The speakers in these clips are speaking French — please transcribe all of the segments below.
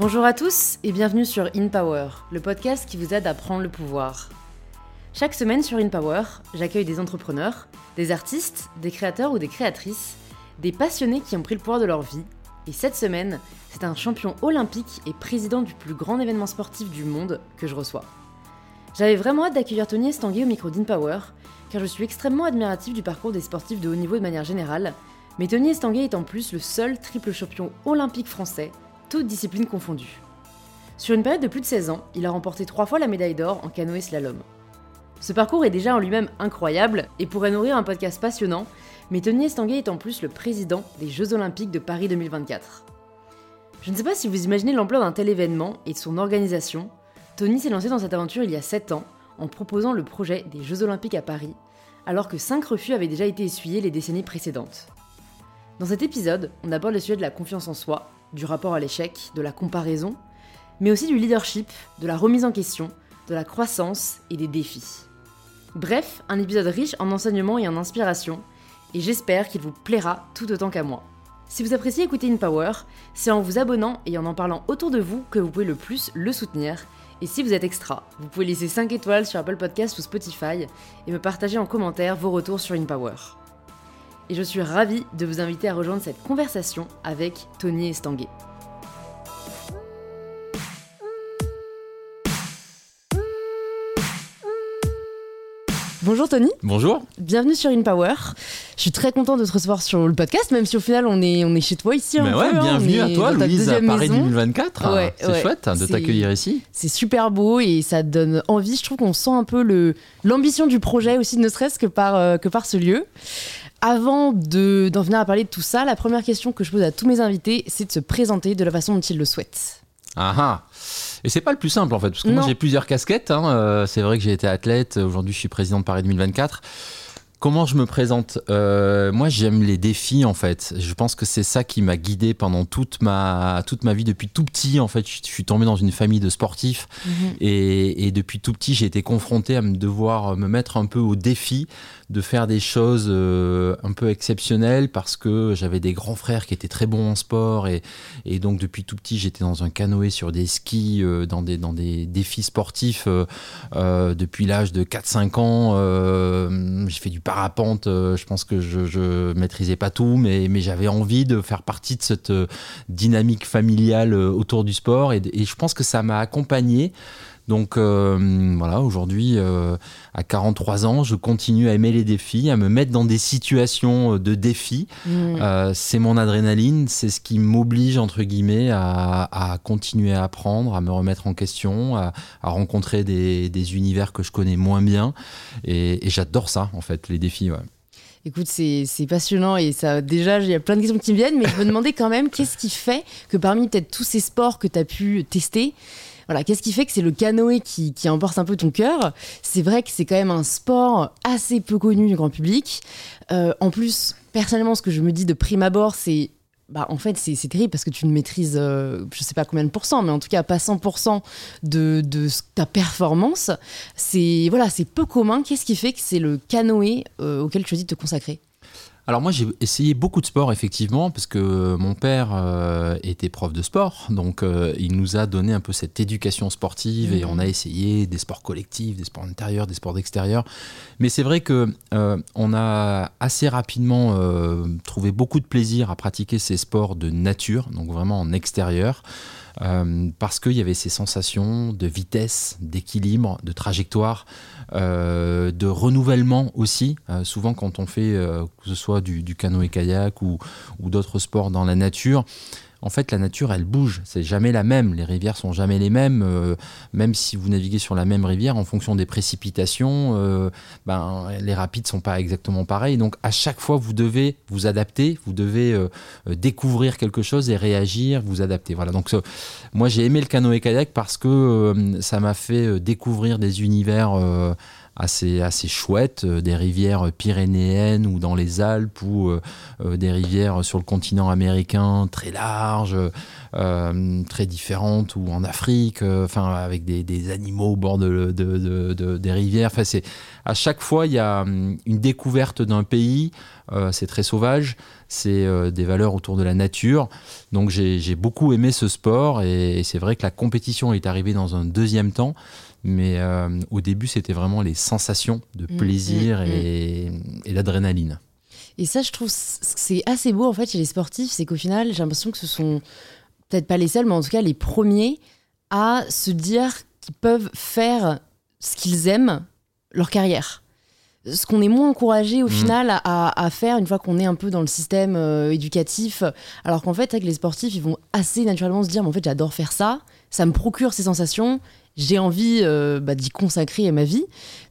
Bonjour à tous et bienvenue sur In Power, le podcast qui vous aide à prendre le pouvoir. Chaque semaine sur In Power, j'accueille des entrepreneurs, des artistes, des créateurs ou des créatrices, des passionnés qui ont pris le pouvoir de leur vie. Et cette semaine, c'est un champion olympique et président du plus grand événement sportif du monde que je reçois. J'avais vraiment hâte d'accueillir Tony Estanguet au micro d'InPower, car je suis extrêmement admiratif du parcours des sportifs de haut niveau de manière générale, mais Tony Estanguet est en plus le seul triple champion olympique français, toutes disciplines confondues. Sur une période de plus de 16 ans, il a remporté trois fois la médaille d'or en canoë slalom. Ce parcours est déjà en lui-même incroyable et pourrait nourrir un podcast passionnant, mais Tony Estanguet est en plus le président des Jeux Olympiques de Paris 2024. Je ne sais pas si vous imaginez l'ampleur d'un tel événement et de son organisation, Tony s'est lancé dans cette aventure il y a 7 ans en proposant le projet des Jeux Olympiques à Paris, alors que 5 refus avaient déjà été essuyés les décennies précédentes. Dans cet épisode, on aborde le sujet de la confiance en soi, du rapport à l'échec, de la comparaison, mais aussi du leadership, de la remise en question, de la croissance et des défis. Bref, un épisode riche en enseignements et en inspiration, et j'espère qu'il vous plaira tout autant qu'à moi. Si vous appréciez écouter InPower, c'est en vous abonnant et en en parlant autour de vous que vous pouvez le plus le soutenir, et si vous êtes extra, vous pouvez laisser 5 étoiles sur Apple Podcasts ou Spotify et me partager en commentaire vos retours sur InPower. Et je suis ravie de vous inviter à rejoindre cette conversation avec Tony Estanguet. Bonjour Tony. Bonjour. Bienvenue sur InPower. Je suis très content de te recevoir sur le podcast, même si au final on est, on est chez toi ici. Mais ouais, hein, bienvenue à toi, Louise, à Paris 2024. Ouais, c'est chouette de t'accueillir ici. C'est super beau et ça donne envie. Je trouve qu'on sent un peu l'ambition du projet aussi, ne serait-ce que par, euh, que par ce lieu. Avant de, d'en venir à parler de tout ça, la première question que je pose à tous mes invités, c'est de se présenter de la façon dont ils le souhaitent. Ah ah et c'est pas le plus simple en fait, parce que moi j'ai plusieurs casquettes. Hein. Euh, c'est vrai que j'ai été athlète, aujourd'hui je suis président de Paris 2024. Comment je me présente? Euh, Moi, j'aime les défis en fait. Je pense que c'est ça qui m'a guidé pendant toute ma toute ma vie depuis tout petit. En fait, je, suis tombé dans une famille de sportifs mhm. et, et, depuis tout petit, j'ai été confronté à me devoir me mettre un peu au défi de faire des choses euh, un peu exceptionnelles parce que j'avais des grands frères qui étaient très bons en sport et, et donc depuis tout petit j'étais dans un canoë sur des skis euh, dans, des, dans des défis sportifs depuis l'âge de 4-5 ans j'ai fait du parapente je pense que je, je maîtrisais pas tout mais, j'avais envie de faire partie de cette dynamique familiale autour du sport. Et je pense que ça m'a accompagné donc euh, voilà, aujourd'hui, euh, à 43 ans, je continue à aimer les défis, à me mettre dans des situations euh, de défis. Mmh. c'est mon adrénaline, c'est ce qui m'oblige, entre guillemets, à, continuer à apprendre, à me remettre en question, à, rencontrer des, univers que je connais moins bien. Et, j'adore ça, en fait, les défis. Écoute, c'est passionnant et ça, déjà, il y a plein de questions qui me viennent, mais je me demandais quand même qu'est-ce qui fait que parmi peut-être tous ces sports que tu as pu tester, voilà, qu'est-ce qui fait que c'est le canoë qui, emporte un peu ton cœur? C'est vrai que c'est quand même un sport assez peu connu du grand public. Euh, en plus, personnellement, ce que je me dis de prime abord, c'est bah, en fait, c'est terrible parce que tu ne maîtrises, euh, je sais pas combien de pourcents, mais en tout cas pas 100% de, ta performance. C'est voilà, c'est peu commun. Qu'est-ce qui fait que c'est le canoë euh, auquel tu choisis de te consacrer? Alors moi j'ai essayé beaucoup de sports effectivement parce que mon père euh, était prof de sport donc euh, il nous a donné un peu cette éducation sportive et on a essayé des sports collectifs, des sports intérieurs, des sports d'extérieur. Mais c'est vrai que euh, on a assez rapidement trouvé beaucoup de plaisir à pratiquer ces sports de nature donc vraiment en extérieur. Euh, parce qu'il y avait ces sensations de vitesse, d'équilibre, de trajectoire, euh, de renouvellement aussi. Euh, souvent quand on fait, que ce soit du, du canoë-kayak ou d'autres sports dans la nature, en fait, la nature, elle bouge. C'est jamais la même. Les rivières sont jamais les mêmes. Euh, même si vous naviguez sur la même rivière, en fonction des précipitations, euh, ben, les rapides sont pas exactement pareils. Donc, à chaque fois, vous devez vous adapter. Vous devez euh, découvrir quelque chose et réagir, vous adapter. Voilà. Donc, moi, j'ai aimé le canoë-kayak parce que ça m'a fait découvrir des univers assez, assez chouettes, des rivières pyrénéennes ou dans les Alpes ou des rivières sur le continent américain très larges, très différentes ou en Afrique, enfin avec des, animaux au bord de, des rivières. Enfin, à chaque fois il y a hum, une découverte d'un pays. c'est très sauvage c'est euh, des valeurs autour de la nature. Donc j'ai beaucoup aimé ce sport et, c'est vrai que la compétition est arrivée dans un deuxième temps. Mais euh, au début, c'était vraiment les sensations de mm, plaisir mm, mm. et, et l'adrénaline. Et ça, je trouve, c'est assez beau en fait chez les sportifs, c'est qu'au final, j'ai l'impression que ce sont peut-être pas les seuls, mais en tout cas les premiers à se dire qu'ils peuvent faire ce qu'ils aiment leur carrière ce qu'on est moins encouragé au final à, faire une fois qu'on est un peu dans le système euh, éducatif. Alors qu'en fait, avec les sportifs, ils vont assez naturellement se dire, mais en fait, j'adore faire ça, ça me procure ces sensations, j'ai envie euh, bah, d'y consacrer ma vie.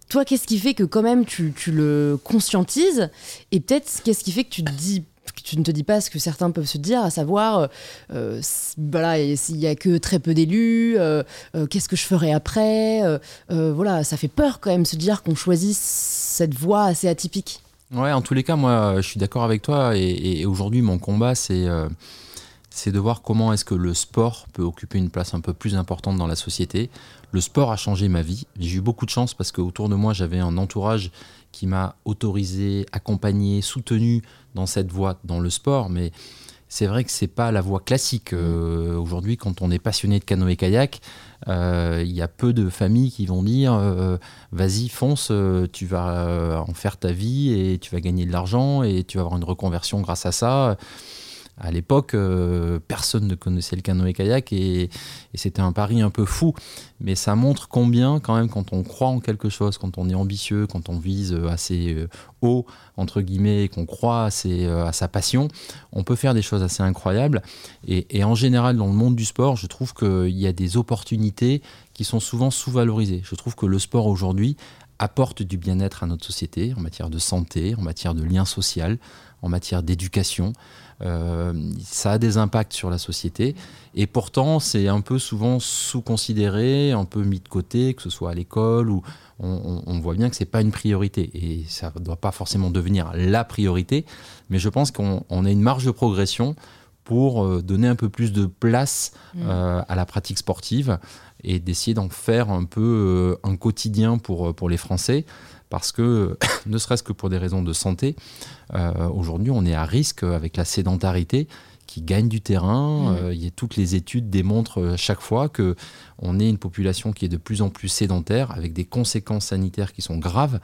Toi, qu'est-ce qui fait que quand même tu, le conscientises Et peut-être, qu'est-ce qui fait que tu ne te dis pas ce que certains peuvent se dire, à savoir, euh, voilà, s'il y a que très peu d'élus, euh, euh, qu'est-ce que je ferai après Voilà, ça fait peur quand même se dire qu'on choisit cette voie assez atypique. Ouais, en tous les cas, moi, je suis d'accord avec toi. Et, aujourd'hui, mon combat, c'est c'est de voir comment est-ce que le sport peut occuper une place un peu plus importante dans la société. Le sport a changé ma vie. J'ai eu beaucoup de chance parce qu'autour de moi, j'avais un entourage qui m'a autorisé, accompagné, soutenu dans cette voie, dans le sport. Mais c'est vrai que c'est pas la voie classique. Euh, aujourd'hui, quand on est passionné de canoë-kayak, euh, il y a peu de familles qui vont dire euh, vas-y, fonce, tu vas en faire ta vie et tu vas gagner de l'argent et tu vas avoir une reconversion grâce à ça à l'époque, euh, personne ne connaissait le canoë-kayak et, c'était un pari un peu fou. Mais ça montre combien, quand même, quand on croit en quelque chose, quand on est ambitieux, quand on vise assez euh, haut, entre guillemets, qu'on croit assez, euh, à sa passion, on peut faire des choses assez incroyables. Et, en général, dans le monde du sport, je trouve qu'il y a des opportunités qui sont souvent sous-valorisées. Je trouve que le sport aujourd'hui apporte du bien-être à notre société en matière de santé, en matière de lien social, en matière d'éducation. Euh, ça a des impacts sur la société. Et pourtant, c'est un peu souvent sous-considéré, un peu mis de côté, que ce soit à l'école, où on, voit bien que ce n'est pas une priorité. Et ça ne doit pas forcément devenir la priorité. Mais je pense qu'on a une marge de progression pour euh, donner un peu plus de place mmh. euh, à la pratique sportive et d'essayer d'en faire un peu un quotidien pour, pour les Français parce que, ne serait-ce que pour des raisons de santé, euh, aujourd'hui on est à risque avec la sédentarité qui gagne du terrain. Mmh. Euh, y a, toutes les études démontrent euh, chaque fois que on est une population qui est de plus en plus sédentaire, avec des conséquences sanitaires qui sont graves.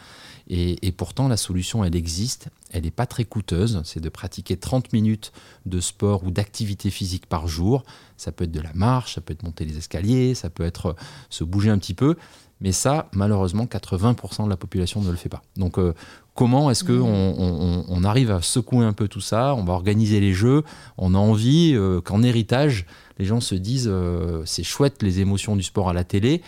Et, pourtant, la solution, elle existe. Elle n'est pas très coûteuse. C'est de pratiquer 30 minutes de sport ou d'activité physique par jour. Ça peut être de la marche, ça peut être monter les escaliers, ça peut être se bouger un petit peu. Mais ça, malheureusement, 80% de la population ne le fait pas. Donc, euh, comment est-ce qu'on mmh. on, arrive à secouer un peu tout ça? On va organiser les jeux. On a envie euh, qu'en héritage, les gens se disent euh, c'est chouette les émotions du sport à la télé,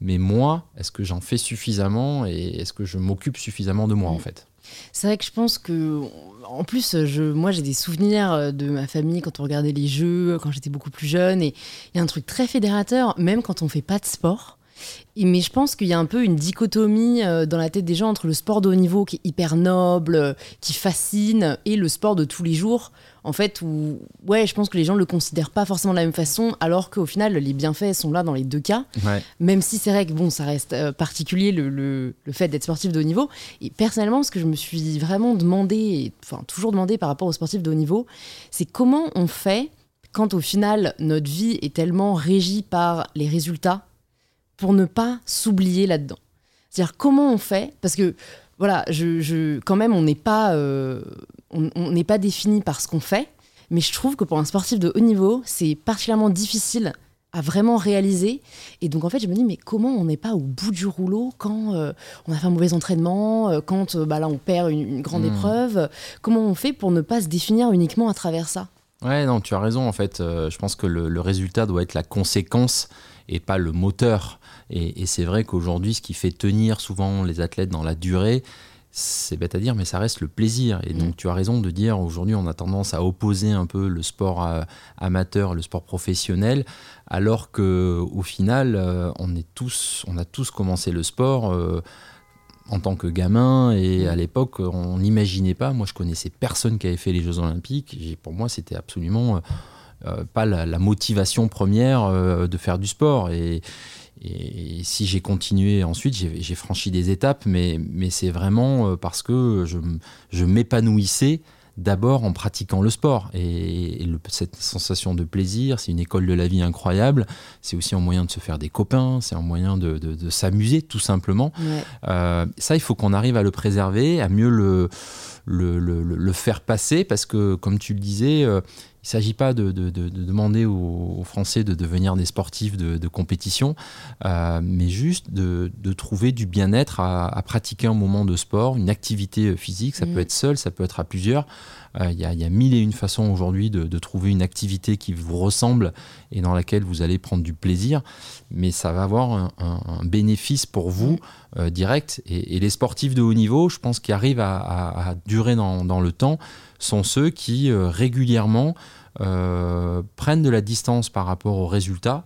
mais moi, est-ce que j'en fais suffisamment et est-ce que je m'occupe suffisamment de moi en mmh. fait? C'est vrai que je pense que, en plus, je, moi j'ai des souvenirs de ma famille quand on regardait les jeux, quand j'étais beaucoup plus jeune, et il y a un truc très fédérateur, même quand on fait pas de sport mais je pense qu'il y a un peu une dichotomie euh, dans la tête des gens entre le sport de haut niveau qui est hyper noble, euh, qui fascine, et le sport de tous les jours, en fait, où, ouais, je pense que les gens ne le considèrent pas forcément de la même façon, alors qu'au final, les bienfaits sont là dans les deux cas. Même si c'est vrai que, bon, ça reste euh, particulier le, le, fait d'être sportif de haut niveau. Et personnellement, ce que je me suis vraiment demandé, enfin, toujours demandé par rapport aux sportifs de haut niveau, c'est comment on fait quand au final, notre vie est tellement régie par les résultats pour ne pas s'oublier là-dedans. C'est-à-dire comment on fait? Parce que voilà, je, quand même, on n'est pas, euh, on n'est pas défini par ce qu'on fait, mais je trouve que pour un sportif de haut niveau, c'est particulièrement difficile à vraiment réaliser. Et donc en fait, je me dis, mais comment on n'est pas au bout du rouleau quand euh, on a fait un mauvais entraînement, euh, quand bah, là on perd une, grande hmm. épreuve? Comment on fait pour ne pas se définir uniquement à travers ça? Ouais, non, tu as raison. En fait, je pense que le, le, résultat doit être la conséquence et pas le moteur. Et, c'est vrai qu'aujourd'hui, ce qui fait tenir souvent les athlètes dans la durée, c'est bête à dire, mais ça reste le plaisir. Et donc, mm. tu as raison de dire, aujourd'hui, on a tendance à opposer un peu le sport euh, amateur, le sport professionnel, alors que au final, euh, on est tous, on a tous commencé le sport. Euh, en tant que gamin et à l'époque, on n'imaginait pas. Moi, je connaissais personne qui avait fait les Jeux Olympiques. Et pour moi, c'était absolument pas la, motivation première de faire du sport. Et, et si j'ai continué ensuite, j'ai franchi des étapes, mais, mais c'est vraiment parce que je, je m'épanouissais d'abord en pratiquant le sport. Et, cette sensation de plaisir, c'est une école de la vie incroyable. C'est aussi un moyen de se faire des copains, c'est un moyen de, s'amuser tout simplement. Euh, ça, il faut qu'on arrive à le préserver, à mieux le, le, faire passer, parce que comme tu le disais, euh, il ne s'agit pas de, demander aux, Français de devenir des sportifs de, compétition, euh, mais juste de, trouver du bien-être à, pratiquer un moment de sport, une activité physique. Ça mm. peut être seul, ça peut être à plusieurs. Euh, il y, a mille et une façons aujourd'hui de, trouver une activité qui vous ressemble et dans laquelle vous allez prendre du plaisir, mais ça va avoir un, bénéfice pour vous mm. euh, direct. Et, les sportifs de haut niveau, je pense, qui arrivent à, durer dans le temps, sont ceux qui euh, régulièrement euh, prennent de la distance par rapport aux résultats.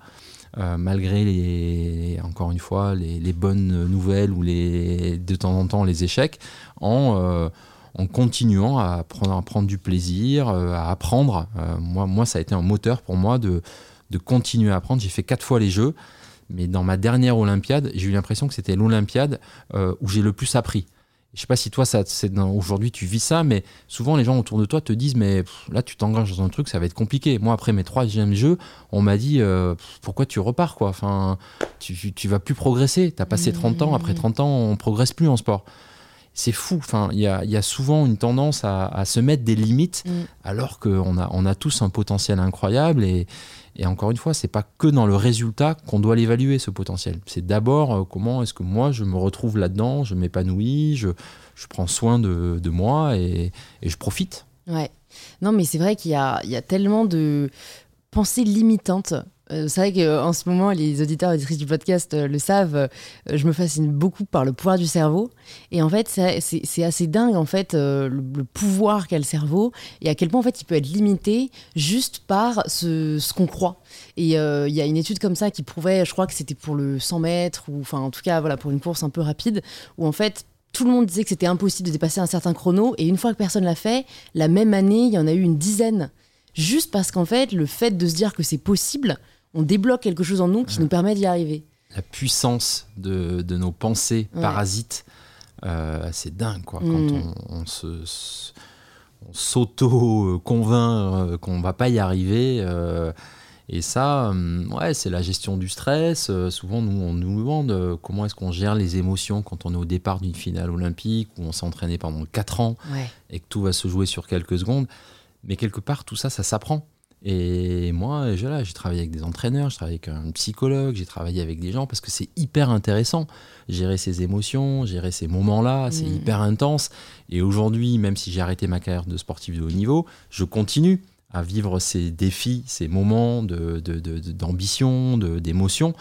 Euh, malgré les, encore une fois les, bonnes nouvelles ou les, de temps en temps les échecs, en, continuant à prendre, à prendre, du plaisir, à apprendre. moi, moi, ça a été un moteur pour moi de, de continuer à apprendre. J'ai fait quatre fois les Jeux, mais dans ma dernière Olympiade, j'ai eu l'impression que c'était l'Olympiade où j'ai le plus appris. Je sais pas si toi, ça, aujourd'hui, tu vis ça, mais souvent les gens autour de toi te disent, mais là, tu t'engages dans un truc, ça va être compliqué. Moi, après mes troisièmes jeux, on m'a dit, euh, pourquoi tu repars, quoi? Enfin, tu, tu vas plus progresser. Tu as passé 30 ans, après 30 ans, on progresse plus en sport. C'est fou. Enfin, il y a, y a, souvent une tendance à, à se mettre des limites, mm. alors qu'on a, on a tous un potentiel incroyable et, et encore une fois, c'est pas que dans le résultat qu'on doit l'évaluer, ce potentiel. C'est d'abord euh, comment est-ce que moi, je me retrouve là-dedans, je m'épanouis, je, prends soin de, moi et, je profite. Ouais. Non, mais c'est vrai qu'il y a, tellement de pensées limitantes c'est vrai qu'en ce moment, les auditeurs et auditrices du podcast euh, le savent, je me fascine beaucoup par le pouvoir du cerveau. Et en fait, c'est assez dingue, en fait, le, pouvoir qu'a le cerveau et à quel point, en fait, il peut être limité juste par ce, ce qu'on croit. Et il y a une étude comme ça qui prouvait, je crois que c'était pour le 100 mètres, ou enfin, en tout cas, voilà, pour une course un peu rapide, où en fait, tout le monde disait que c'était impossible de dépasser un certain chrono. Et une fois que personne l'a fait, la même année, il y en a eu une dizaine. Juste parce qu'en fait, le fait de se dire que c'est possible, on débloque quelque chose en nous qui nous permet d'y arriver. La puissance de, nos pensées parasites, euh, c'est dingue, quoi. Quand mm. on, se, s'auto-convainc euh, qu'on va pas y arriver. Euh, et ça, ouais, c'est la gestion du stress. souvent, nous, on nous demande comment est-ce qu'on gère les émotions quand on est au départ d'une finale olympique, où on s'est entraîné pendant 4 ans, et que tout va se jouer sur quelques secondes. Mais quelque part, tout ça, ça s'apprend. Et moi, j'ai travaillé avec des entraîneurs, j'ai travaillé avec un psychologue, j'ai travaillé avec des gens parce que c'est hyper intéressant. Gérer ces émotions, gérer ces moments-là, c'est mmh. hyper intense. Et aujourd'hui, même si j'ai arrêté ma carrière de sportif de haut niveau, je continue à vivre ces défis, ces moments d'ambition, de, d'émotion.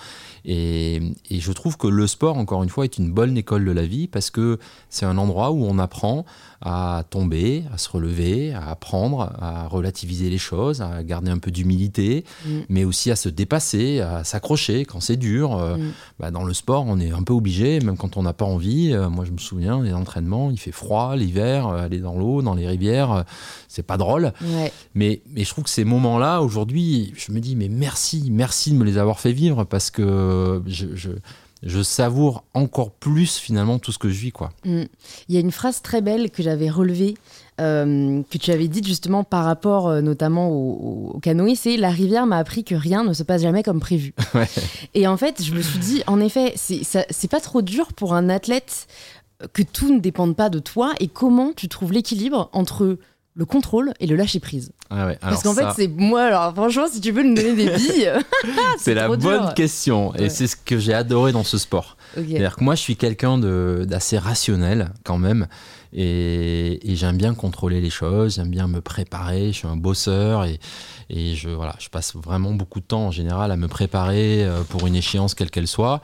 Et, et, je trouve que le sport, encore une fois, est une bonne école de la vie parce que c'est un endroit où on apprend à tomber, à se relever, à apprendre, à relativiser les choses, à garder un peu d'humilité, mm. mais aussi à se dépasser, à s'accrocher quand c'est dur. Euh, mm. bah, dans le sport, on est un peu obligé, même quand on n'a pas envie. Euh, moi, je me souviens des entraînements, il fait froid l'hiver, euh, aller dans l'eau, dans les rivières, c'est pas drôle. Mais, mais je trouve que ces moments-là, aujourd'hui, je me dis, mais merci, merci de me les avoir fait vivre parce que je je savoure encore plus finalement tout ce que je vis. Quoi. Mm. Il y a une phrase très belle que j'avais relevée, euh, que tu avais dite justement par rapport euh, notamment au, canoë, c'est La rivière m'a appris que rien ne se passe jamais comme prévu. Et en fait, je me suis dit, en effet, c'est pas trop dur pour un athlète que tout ne dépende pas de toi et comment tu trouves l'équilibre entre le contrôle et le lâcher prise. Ah Parce qu'en fait, c'est moi, alors franchement, si tu veux nous donner des billes. c'est la bonne question. Et c'est ce que j'ai adoré dans ce sport. C'est-à-dire que moi, je suis quelqu'un d'assez rationnel quand même. Et, j'aime bien contrôler les choses, j'aime bien me préparer. Je suis un bosseur et, et je, voilà, je passe vraiment beaucoup de temps en général à me préparer euh, pour une échéance quelle qu'elle soit.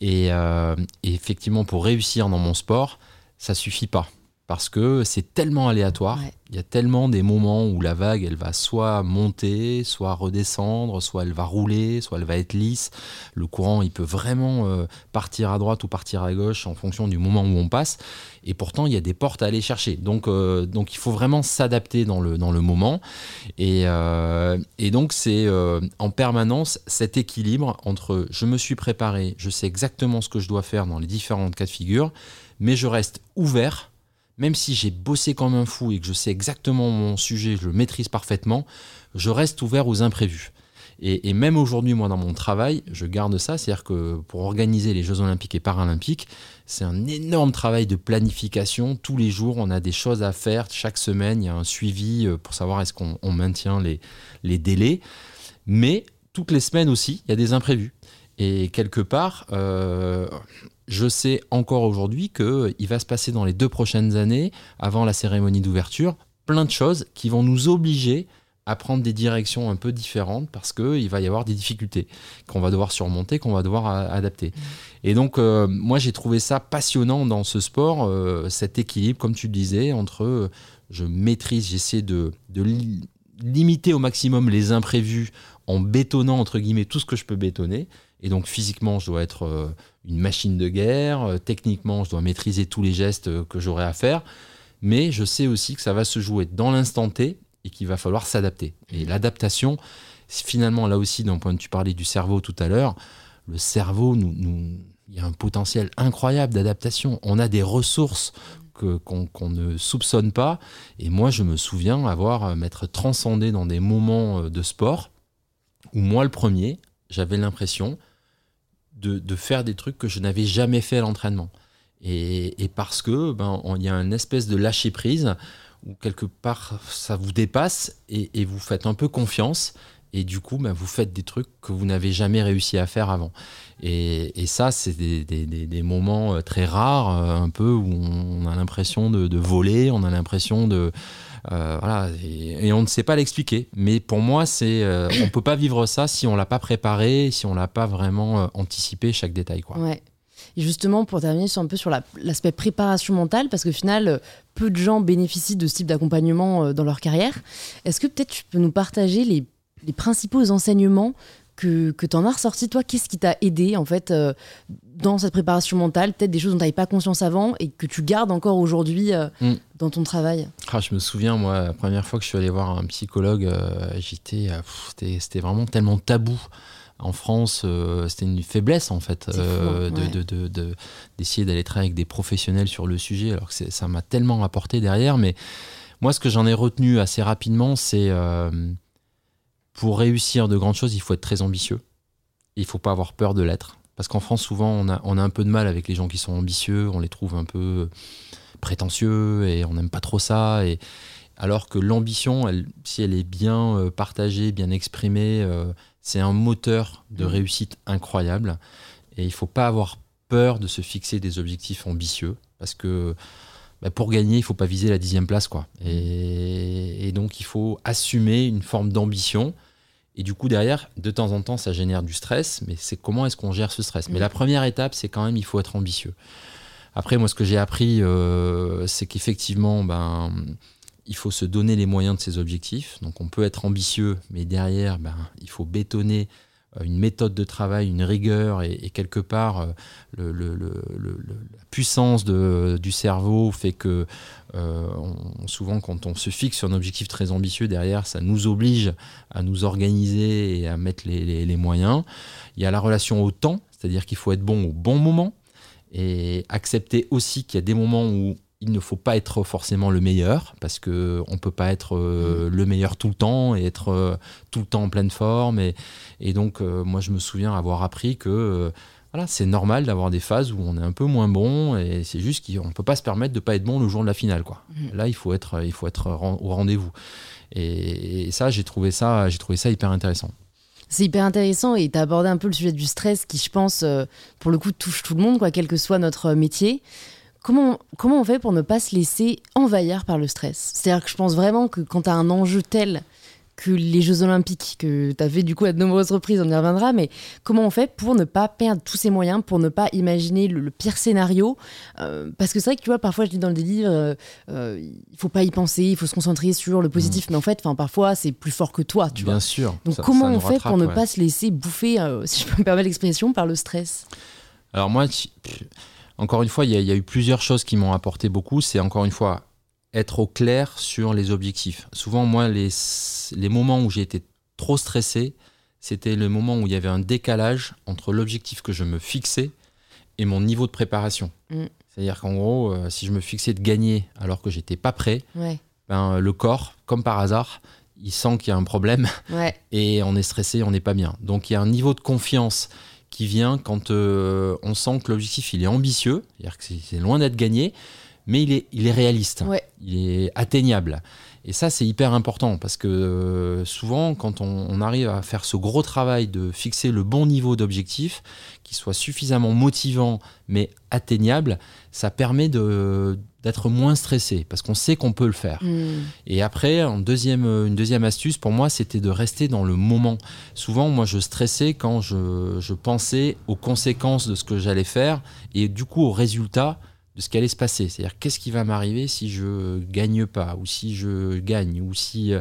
Et, euh, et effectivement, pour réussir dans mon sport, ça suffit pas parce que c'est tellement aléatoire. Il y a tellement des moments où la vague, elle va soit monter, soit redescendre, soit elle va rouler, soit elle va être lisse. Le courant, il peut vraiment euh, partir à droite ou partir à gauche en fonction du moment où on passe. Et pourtant, il y a des portes à aller chercher. Donc, euh, donc il faut vraiment s'adapter dans le, dans le moment. Et, euh, et donc, c'est en permanence cet équilibre entre je me suis préparé, je sais exactement ce que je dois faire dans les différentes cas de figure, mais je reste ouvert même si j'ai bossé comme un fou et que je sais exactement mon sujet, je le maîtrise parfaitement, je reste ouvert aux imprévus. Et, même aujourd'hui, moi, dans mon travail, je garde ça. C'est-à-dire que pour organiser les Jeux Olympiques et Paralympiques, c'est un énorme travail de planification. Tous les jours, on a des choses à faire. Chaque semaine, il y a un suivi euh, pour savoir est-ce qu'on maintient les, délais. Mais toutes les semaines aussi, il y a des imprévus. Et quelque part, euh, je sais encore aujourd'hui qu'il va se passer dans les deux prochaines années, avant la cérémonie d'ouverture, plein de choses qui vont nous obliger à prendre des directions un peu différentes parce qu'il va y avoir des difficultés qu'on va devoir surmonter, qu'on va devoir adapter. Et donc, euh, moi, j'ai trouvé ça passionnant dans ce sport, euh, cet équilibre, comme tu le disais, entre euh, je maîtrise, j'essaie de, de limiter au maximum les imprévus en bétonnant, entre guillemets, tout ce que je peux bétonner. Et donc, physiquement, je dois être une machine de guerre. Euh, techniquement, je dois maîtriser tous les gestes euh, que j'aurai à faire. Mais je sais aussi que ça va se jouer dans l'instant T et qu'il va falloir s'adapter. Et l'adaptation, finalement, là aussi, d'un point de tu parlais du cerveau tout à l'heure, le cerveau, nous, nous, il y a un potentiel incroyable d'adaptation. On a des ressources qu'on ne soupçonne pas. Et moi, je me souviens avoir euh, m'être transcendé dans des moments de sport où moi, le premier, j'avais l'impression de, faire des trucs que je n'avais jamais fait à l'entraînement. Et, parce que ben il y a une espèce de lâcher prise où quelque part ça vous dépasse et, vous faites un peu confiance et du coup ben, vous faites des trucs que vous n'avez jamais réussi à faire avant. Et, ça c'est des, moments euh, très rares, euh, un peu où on a l'impression de, voler, on a l'impression de voilà, et, on ne sait pas l'expliquer. Mais pour moi, c'est, euh, on peut pas vivre ça si on l'a pas préparé, si on l'a pas vraiment euh, anticipé chaque détail, quoi. Ouais. Et justement, pour terminer sur un peu sur l'aspect préparation mentale, parce qu'au final, peu de gens bénéficient de ce type d'accompagnement dans leur carrière. Est-ce que peut-être tu peux nous partager les, principaux enseignements que, tu en as ressorti, toi, qu'est-ce qui t'a aidé en fait euh, dans cette préparation mentale Peut-être des choses dont tu n'avais pas conscience avant et que tu gardes encore aujourd'hui euh, mm. dans ton travail ah, Je me souviens, moi, la première fois que je suis allé voir un psychologue, euh, j'étais, c'était vraiment tellement tabou. En France, c'était une faiblesse en fait hein, de, de, d'essayer d'aller travailler avec des professionnels sur le sujet, alors que ça m'a tellement apporté derrière. Mais moi, ce que j'en ai retenu assez rapidement, c'est pour réussir de grandes choses, il faut être très ambitieux. Il faut pas avoir peur de l'être. Parce qu'en France, souvent, on a, on a un peu de mal avec les gens qui sont ambitieux, on les trouve un peu prétentieux et on n'aime pas trop ça. Et, alors que l'ambition, elle, si elle est bien euh, partagée, bien exprimée, euh, c'est un moteur de mmh. réussite incroyable. Et il faut pas avoir peur de se fixer des objectifs ambitieux. Parce que bah, pour gagner, il faut pas viser la dixième place. quoi. Et, et donc, il faut assumer une forme d'ambition et du coup, derrière, de temps en temps, ça génère du stress, mais c'est comment est-ce qu'on gère ce stress? Mais la première étape, c'est quand même, il faut être ambitieux. Après, moi, ce que j'ai appris, euh, c'est qu'effectivement, ben, il faut se donner les moyens de ses objectifs. Donc, on peut être ambitieux, mais derrière, ben, il faut bétonner une méthode de travail, une rigueur et, quelque part euh, la puissance du cerveau fait que euh, souvent quand on se fixe sur un objectif très ambitieux derrière, ça nous oblige à nous organiser et à mettre les moyens. Il y a la relation au temps, c'est-à-dire qu'il faut être bon au bon moment et accepter aussi qu'il y a des moments où il ne faut pas être forcément le meilleur parce que on peut pas être euh, mm. le meilleur tout le temps et être euh, tout le temps en pleine forme et, et donc euh, moi je me souviens avoir appris que voilà c'est normal d'avoir des phases où on est un peu moins bon et c'est juste qu'on peut pas se permettre de pas être bon le jour de la finale quoi mm. là il faut être il faut être au rendez-vous et, ça j'ai trouvé ça j'ai trouvé ça hyper intéressant c'est hyper intéressant et tu as abordé un peu le sujet du stress qui, je pense, pour le coup, touche tout le monde, quoi, quel que soit notre métier. Comment, comment on fait pour ne pas se laisser envahir par le stress? C'est-à-dire que je pense vraiment que quand tu as un enjeu tel que les Jeux Olympiques, que tu as fait du coup à de nombreuses reprises, on y reviendra, mais comment on fait pour ne pas perdre tous ces moyens, pour ne pas imaginer le, pire scénario? Euh, Parce que c'est vrai que tu vois, parfois je dis dans le livre, euh, euh, il faut pas y penser, il faut se concentrer sur le positif, mm. mais en fait, parfois c'est plus fort que toi, tu Bien vois. sûr. Donc comment on fait pour ne pas se laisser bouffer, si je peux me permettre l'expression, par le stress? Alors moi, encore une fois, il y, y, a eu plusieurs choses qui m'ont apporté beaucoup. C'est encore une fois être au clair sur les objectifs. Souvent, moi, les, les moments où j'ai été trop stressé, c'était le moment où il y avait un décalage entre l'objectif que je me fixais et mon niveau de préparation. Mm. C'est-à-dire qu'en gros, euh, si je me fixais de gagner alors que j'étais pas prêt, ben, le corps, comme par hasard, il sent qu'il y a un problème et on est stressé, on n'est pas bien. Donc il y a un niveau de confiance qui vient quand euh, on sent que l'objectif il est ambitieux, c'est-à-dire que c'est loin d'être gagné, mais il est, il est réaliste, il est atteignable. Et ça, c'est hyper important parce que euh, souvent, quand on, arrive à faire ce gros travail de fixer le bon niveau d'objectif, qui soit suffisamment motivant mais atteignable, ça permet d'être moins stressé parce qu'on sait qu'on peut le faire. Hmm. Et après, en deuxième, une deuxième astuce pour moi, c'était de rester dans le moment. Souvent, moi, je stressais quand je, je pensais aux conséquences de ce que j'allais faire et du coup aux résultats de ce qui allait se passer. C'est-à-dire qu'est-ce qui va m'arriver si je gagne pas ou si je gagne ou si euh,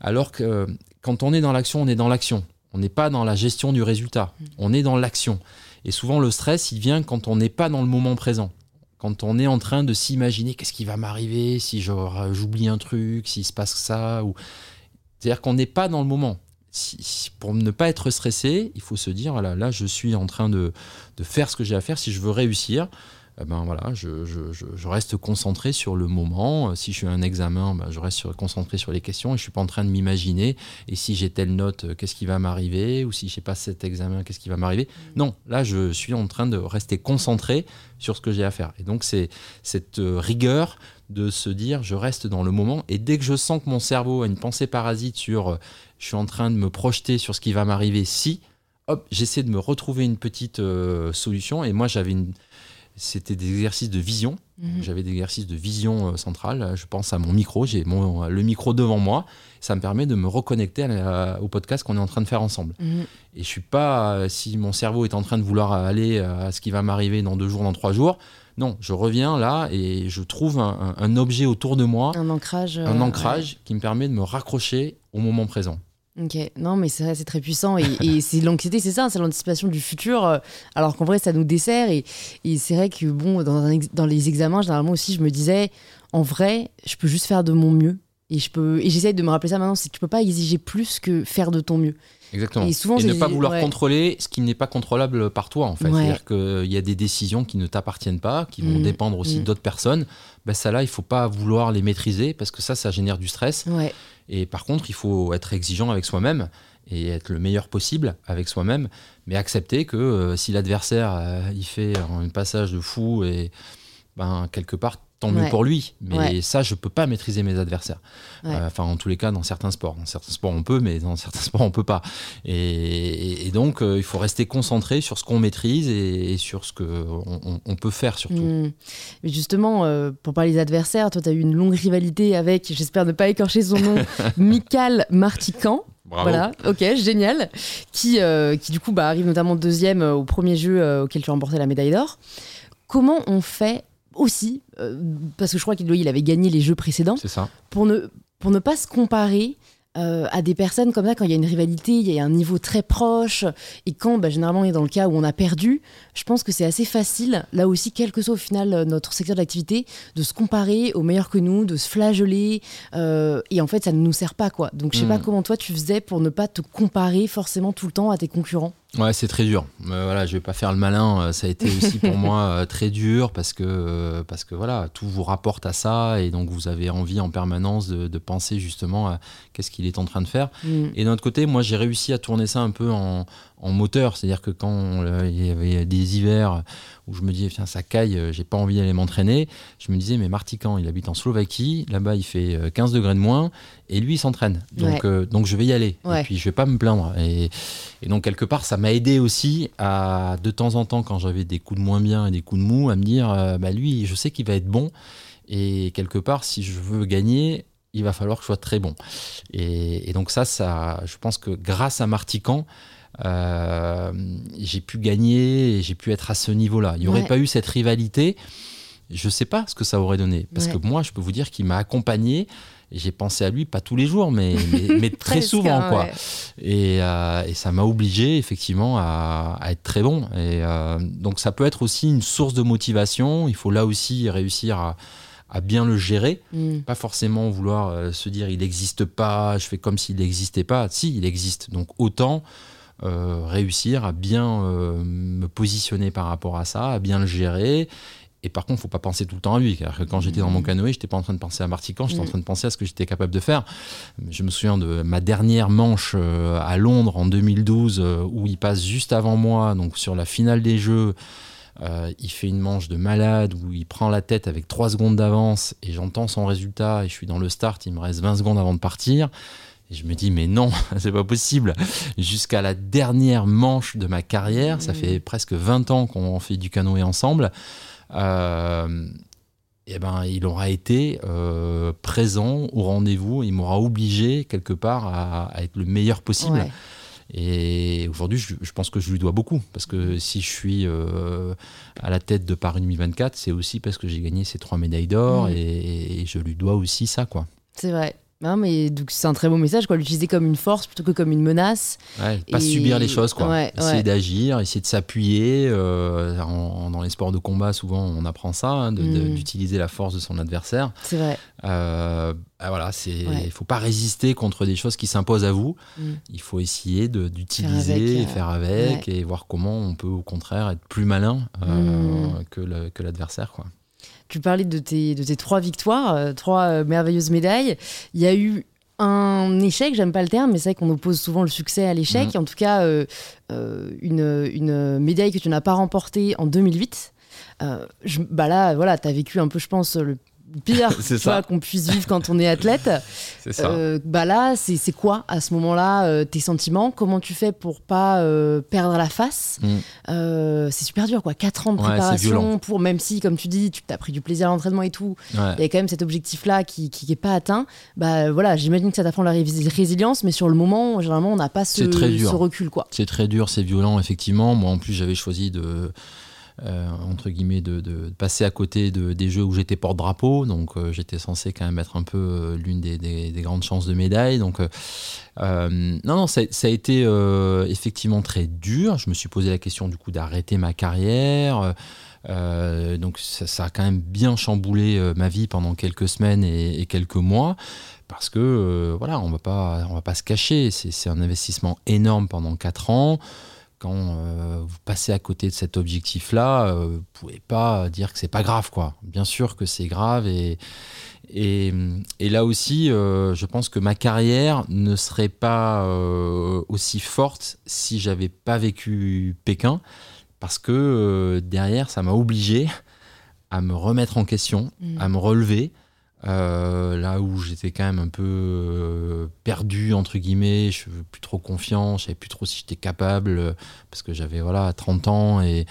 alors que quand on est dans l'action, on est dans l'action. On n'est pas dans la gestion du résultat. Mm. On est dans l'action. Et souvent le stress, il vient quand on n'est pas dans le moment présent. Quand on est en train de s'imaginer qu'est-ce qui va m'arriver si j'oublie un truc, s'il se passe ça ou c'est-à-dire qu'on n'est pas dans le moment. pour ne pas être stressé, il faut se dire voilà, là, je suis en train de, de faire ce que j'ai à faire si je veux réussir. Eh ben voilà, je, je, je, reste concentré sur le moment. Si je suis un examen, ben je reste concentré sur les questions et je suis pas en train de m'imaginer. Et si j'ai telle note, euh, qu'est-ce qui va m'arriver? Ou si j'ai pas cet examen, qu'est-ce qui va m'arriver? Mmh. Non, là, je suis en train de rester concentré sur ce que j'ai à faire. Et donc, c'est cette euh, rigueur de se dire, je reste dans le moment. Et dès que je sens que mon cerveau a une pensée parasite sur, euh, je suis en train de me projeter sur ce qui va m'arriver si, hop, j'essaie de me retrouver une petite solution. Et moi, j'avais une c'était des exercices de vision. Mhm. J'avais des exercices de vision euh, centrale. Je pense à mon micro, j'ai le micro devant moi. Ça me permet de me reconnecter au podcast qu'on est en train de faire ensemble. Mhm. Et je suis pas, euh, si mon cerveau est en train de vouloir aller à ce qui va m'arriver dans deux jours, dans trois jours, non, je reviens là et je trouve un, objet autour de moi, un ancrage, un euh, ancrage qui me permet de me raccrocher au moment présent. Ok, non, mais c'est c'est très puissant. Et, c'est l'anxiété, c'est ça, c'est l'anticipation du futur. Euh, alors qu'en vrai, ça nous dessert. Et, c'est vrai que, bon, dans, dans, les examens, généralement aussi, je me disais, en vrai, je peux juste faire de mon mieux. Et je peux et j'essaie de me rappeler ça maintenant, c'est que tu peux pas exiger plus que faire de ton mieux. Exactement. Et, souvent, ne pas vouloir contrôler ce qui n'est pas contrôlable par toi, en fait. C'est-à-dire qu'il y a des décisions qui ne t'appartiennent pas, qui vont mmh. dépendre aussi mmh. d'autres personnes. Ben, ça là, il faut pas vouloir les maîtriser parce que ça, ça génère du stress. Ouais. Et par contre, il faut être exigeant avec soi-même et être le meilleur possible avec soi-même, mais accepter que euh, si l'adversaire euh, il fait un passage de fou et ben quelque part tant mieux pour lui. Mais ça, je peux pas maîtriser mes adversaires. Euh, enfin, en tous les cas, dans certains sports. Dans certains sports, on peut, mais dans certains sports, on peut pas. Et, donc, il faut rester concentré sur ce qu'on maîtrise et, sur ce qu'on on, peut faire surtout. Hmm. Mais justement, pour parler des adversaires, toi, tu as eu une longue rivalité avec, j'espère ne pas écorcher son nom, Mikal Martican. Voilà, ok, génial. Qui, euh, qui du coup bah, arrive notamment deuxième euh, au premier jeu euh, auquel tu as remporté la médaille d'or. Comment on fait aussi, parce que je crois qu'il avait gagné les jeux précédents, ça. Pour, ne, pour ne pas se comparer euh, à des personnes comme ça, quand il y a une rivalité, il y a un niveau très proche, et quand bah, généralement on est dans le cas où on a perdu, je pense que c'est assez facile, là aussi, quel que soit au final euh, notre secteur d'activité, de se comparer aux meilleurs que nous, de se flageller, euh, et en fait ça ne nous sert pas quoi. Donc je sais pas hmm. comment toi tu faisais pour ne pas te comparer forcément tout le temps à tes concurrents. Ouais, c'est très dur. Euh, voilà, je vais pas faire le malin. Euh, ça a été aussi pour moi euh, très dur parce que parce que voilà, tout vous rapporte à ça et donc vous avez envie en permanence de, penser justement à qu'est-ce qu'il est en train de faire. Mm. Et d'un autre côté, moi j'ai réussi à tourner ça un peu en, en moteur, c'est-à-dire que quand il y avait des hivers où je me disais, tiens, ça caille, euh, j'ai pas envie d'aller m'entraîner. Je me disais, mais Martican, il habite en Slovaquie, là-bas il fait 15 euh, degrés de moins, et lui il s'entraîne. Donc, euh, donc je vais y aller. Et puis je vais pas me plaindre. Et, donc quelque part, ça m'a aidé aussi à, de temps en temps, quand j'avais des coups de moins bien et des coups de mou, à me dire, bah lui, je sais qu'il va être bon. Et quelque part, si je veux gagner, il va falloir que je sois très bon. Et, donc ça, ça, je pense que grâce à Martican, j'ai pu gagner et j'ai pu être à ce niveau-là. Il n'y aurait pas eu cette rivalité, je ne sais pas ce que ça aurait donné. Parce que moi, je peux vous dire qu'il m'a accompagné. J'ai pensé à lui, pas tous les jours, mais, mais, très souvent. quoi. Euh, et, ça m'a obligé, effectivement, à, être très bon. Et euh, donc, ça peut être aussi une source de motivation. Il faut là aussi réussir à, à bien le gérer, mm. pas forcément vouloir euh, se dire il n'existe pas, je fais comme s'il n'existait pas. Si, il existe. Donc autant euh, réussir à bien euh, me positionner par rapport à ça, à bien le gérer. Et par contre, il faut pas penser tout le temps à lui. Car quand j'étais dans mon mm. canoë, j'étais pas en train de penser à Martican, j'étais en mm. train de penser à ce que j'étais capable de faire. Je me souviens de ma dernière manche à Londres en 2012, où il passe juste avant moi, donc sur la finale des Jeux. Euh, il fait une manche de malade où il prend la tête avec 3 secondes d'avance et j'entends son résultat et je suis dans le start, il me reste 20 secondes avant de partir. Et je me dis, mais non, c'est pas possible. Jusqu'à la dernière manche de ma carrière, ça mmh. fait presque 20 ans qu'on fait du canoë ensemble. Euh, et ben, il aura été euh, présent au rendez-vous, il m'aura obligé quelque part à, être le meilleur possible. Et aujourd'hui, je, pense que je lui dois beaucoup. Parce que si je suis euh, à la tête de Paris 2024, c'est aussi parce que j'ai gagné ces trois médailles d'or mmh. et, et, je lui dois aussi ça. quoi. C'est vrai. Non, mais donc c'est un très beau message, quoi. L'utiliser comme une force plutôt que comme une menace. Ouais, pas subir les choses, quoi. essayer d'agir, essayer de s'appuyer. Euh, dans les sports de combat, souvent, on apprend ça, hein, mm. d'utiliser la force de son adversaire. C'est vrai. Euh, bah voilà, c'est, il faut pas résister contre des choses qui s'imposent à vous. Mm. Il faut essayer d'utiliser, faire, faire avec, et voir comment on peut au contraire être plus malin euh, mm. que l'adversaire, quoi. Tu parlais de tes, de tes trois victoires, euh, trois euh, merveilleuses médailles. Il y a eu un échec, j'aime pas le terme, mais c'est vrai qu'on oppose souvent le succès à l'échec. Mm. En tout cas, euh, une, une, médaille que tu n'as pas remportée en 2008. Je, bah là, voilà, tu as vécu un peu, je pense, le pire qu'on puisse vivre quand on est athlète. Euh, bah là, c'est quoi à ce moment-là euh, tes sentiments? Comment tu fais pour pas euh, perdre la face? Mm. C'est super dur, quoi. 4 ans de préparation pour, même si, comme tu dis, tu t'as pris du plaisir à l'entraînement et tout, il y a quand même cet objectif-là qui, qui est pas atteint. Bah voilà, j'imagine que ça t'apprend la résilience, mais sur le moment, généralement, on n'a pas ce, ce recul, quoi. C'est très dur, c'est violent, effectivement. Moi, en plus, j'avais choisi de euh, entre guillemets, de, passer à côté de, des jeux où j'étais porte-drapeau. Donc euh, j'étais censé quand même être un peu euh, l'une des, grandes chances de médaille. Donc non, non, ça, a été effectivement très dur. Je me suis posé la question du coup d'arrêter ma carrière. donc ça, a quand même bien chamboulé ma vie pendant quelques semaines et, quelques mois parce que voilà, on va pas, on va pas se cacher. C'est un investissement énorme pendant 4 ans quand euh, vous passez à côté de cet objectif-là, euh, vous pouvez pas dire que c'est pas grave, quoi. Bien sûr que c'est grave et, et, là aussi, euh, je pense que ma carrière ne serait pas aussi forte si j'avais pas vécu Pékin, parce que derrière, ça m'a obligé à me remettre en question, mmh. à me relever. Euh, là où j'étais quand même un peu euh, perdu entre guillemets, je n'avais plus trop confiance, je savais plus trop si j'étais capable euh, parce que j'avais voilà 30 ans et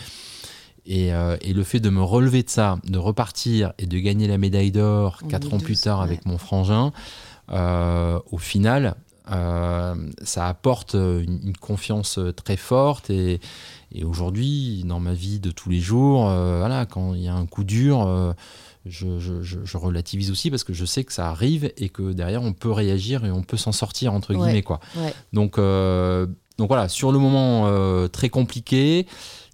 et, le fait de me relever de ça, de repartir et de gagner la médaille d'or 4 ans plus tard avec mon frangin, au final, ça apporte une, confiance très forte et, et aujourd'hui, dans ma vie de tous les jours, voilà, quand il y a un coup dur, je, relativise aussi parce que je sais que ça arrive et que derrière on peut réagir et on peut s'en sortir entre guillemets quoi. Donc euh, donc voilà, sur le moment euh, très compliqué,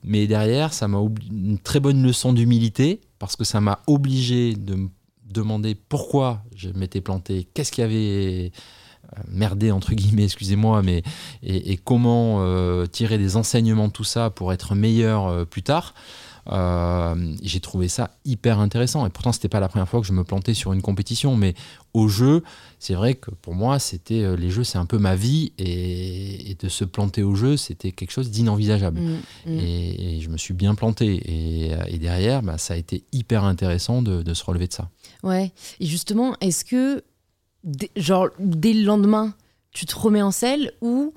mais derrière ça m'a une très bonne leçon d'humilité parce que ça m'a obligé de me demander pourquoi je m'étais planté, qu'est-ce qui avait euh, merdé entre guillemets, excusez-moi, mais et, comment tirer des enseignements de tout ça pour être meilleur plus tard. Euh, j'ai trouvé ça hyper intéressant. Et pourtant, c'était pas la première fois que je me plantais sur une compétition, mais au jeu, c'est vrai que pour moi, c'était euh, les jeux, c'est un peu ma vie, et, de se planter au jeu, c'était quelque chose d'inenvisageable. Mm, mm. Et, je me suis bien planté. Et, derrière, bah, ça a été hyper intéressant de, se relever de ça. Ouais. Et justement, est-ce que, genre, dès le lendemain, tu te remets en selle ou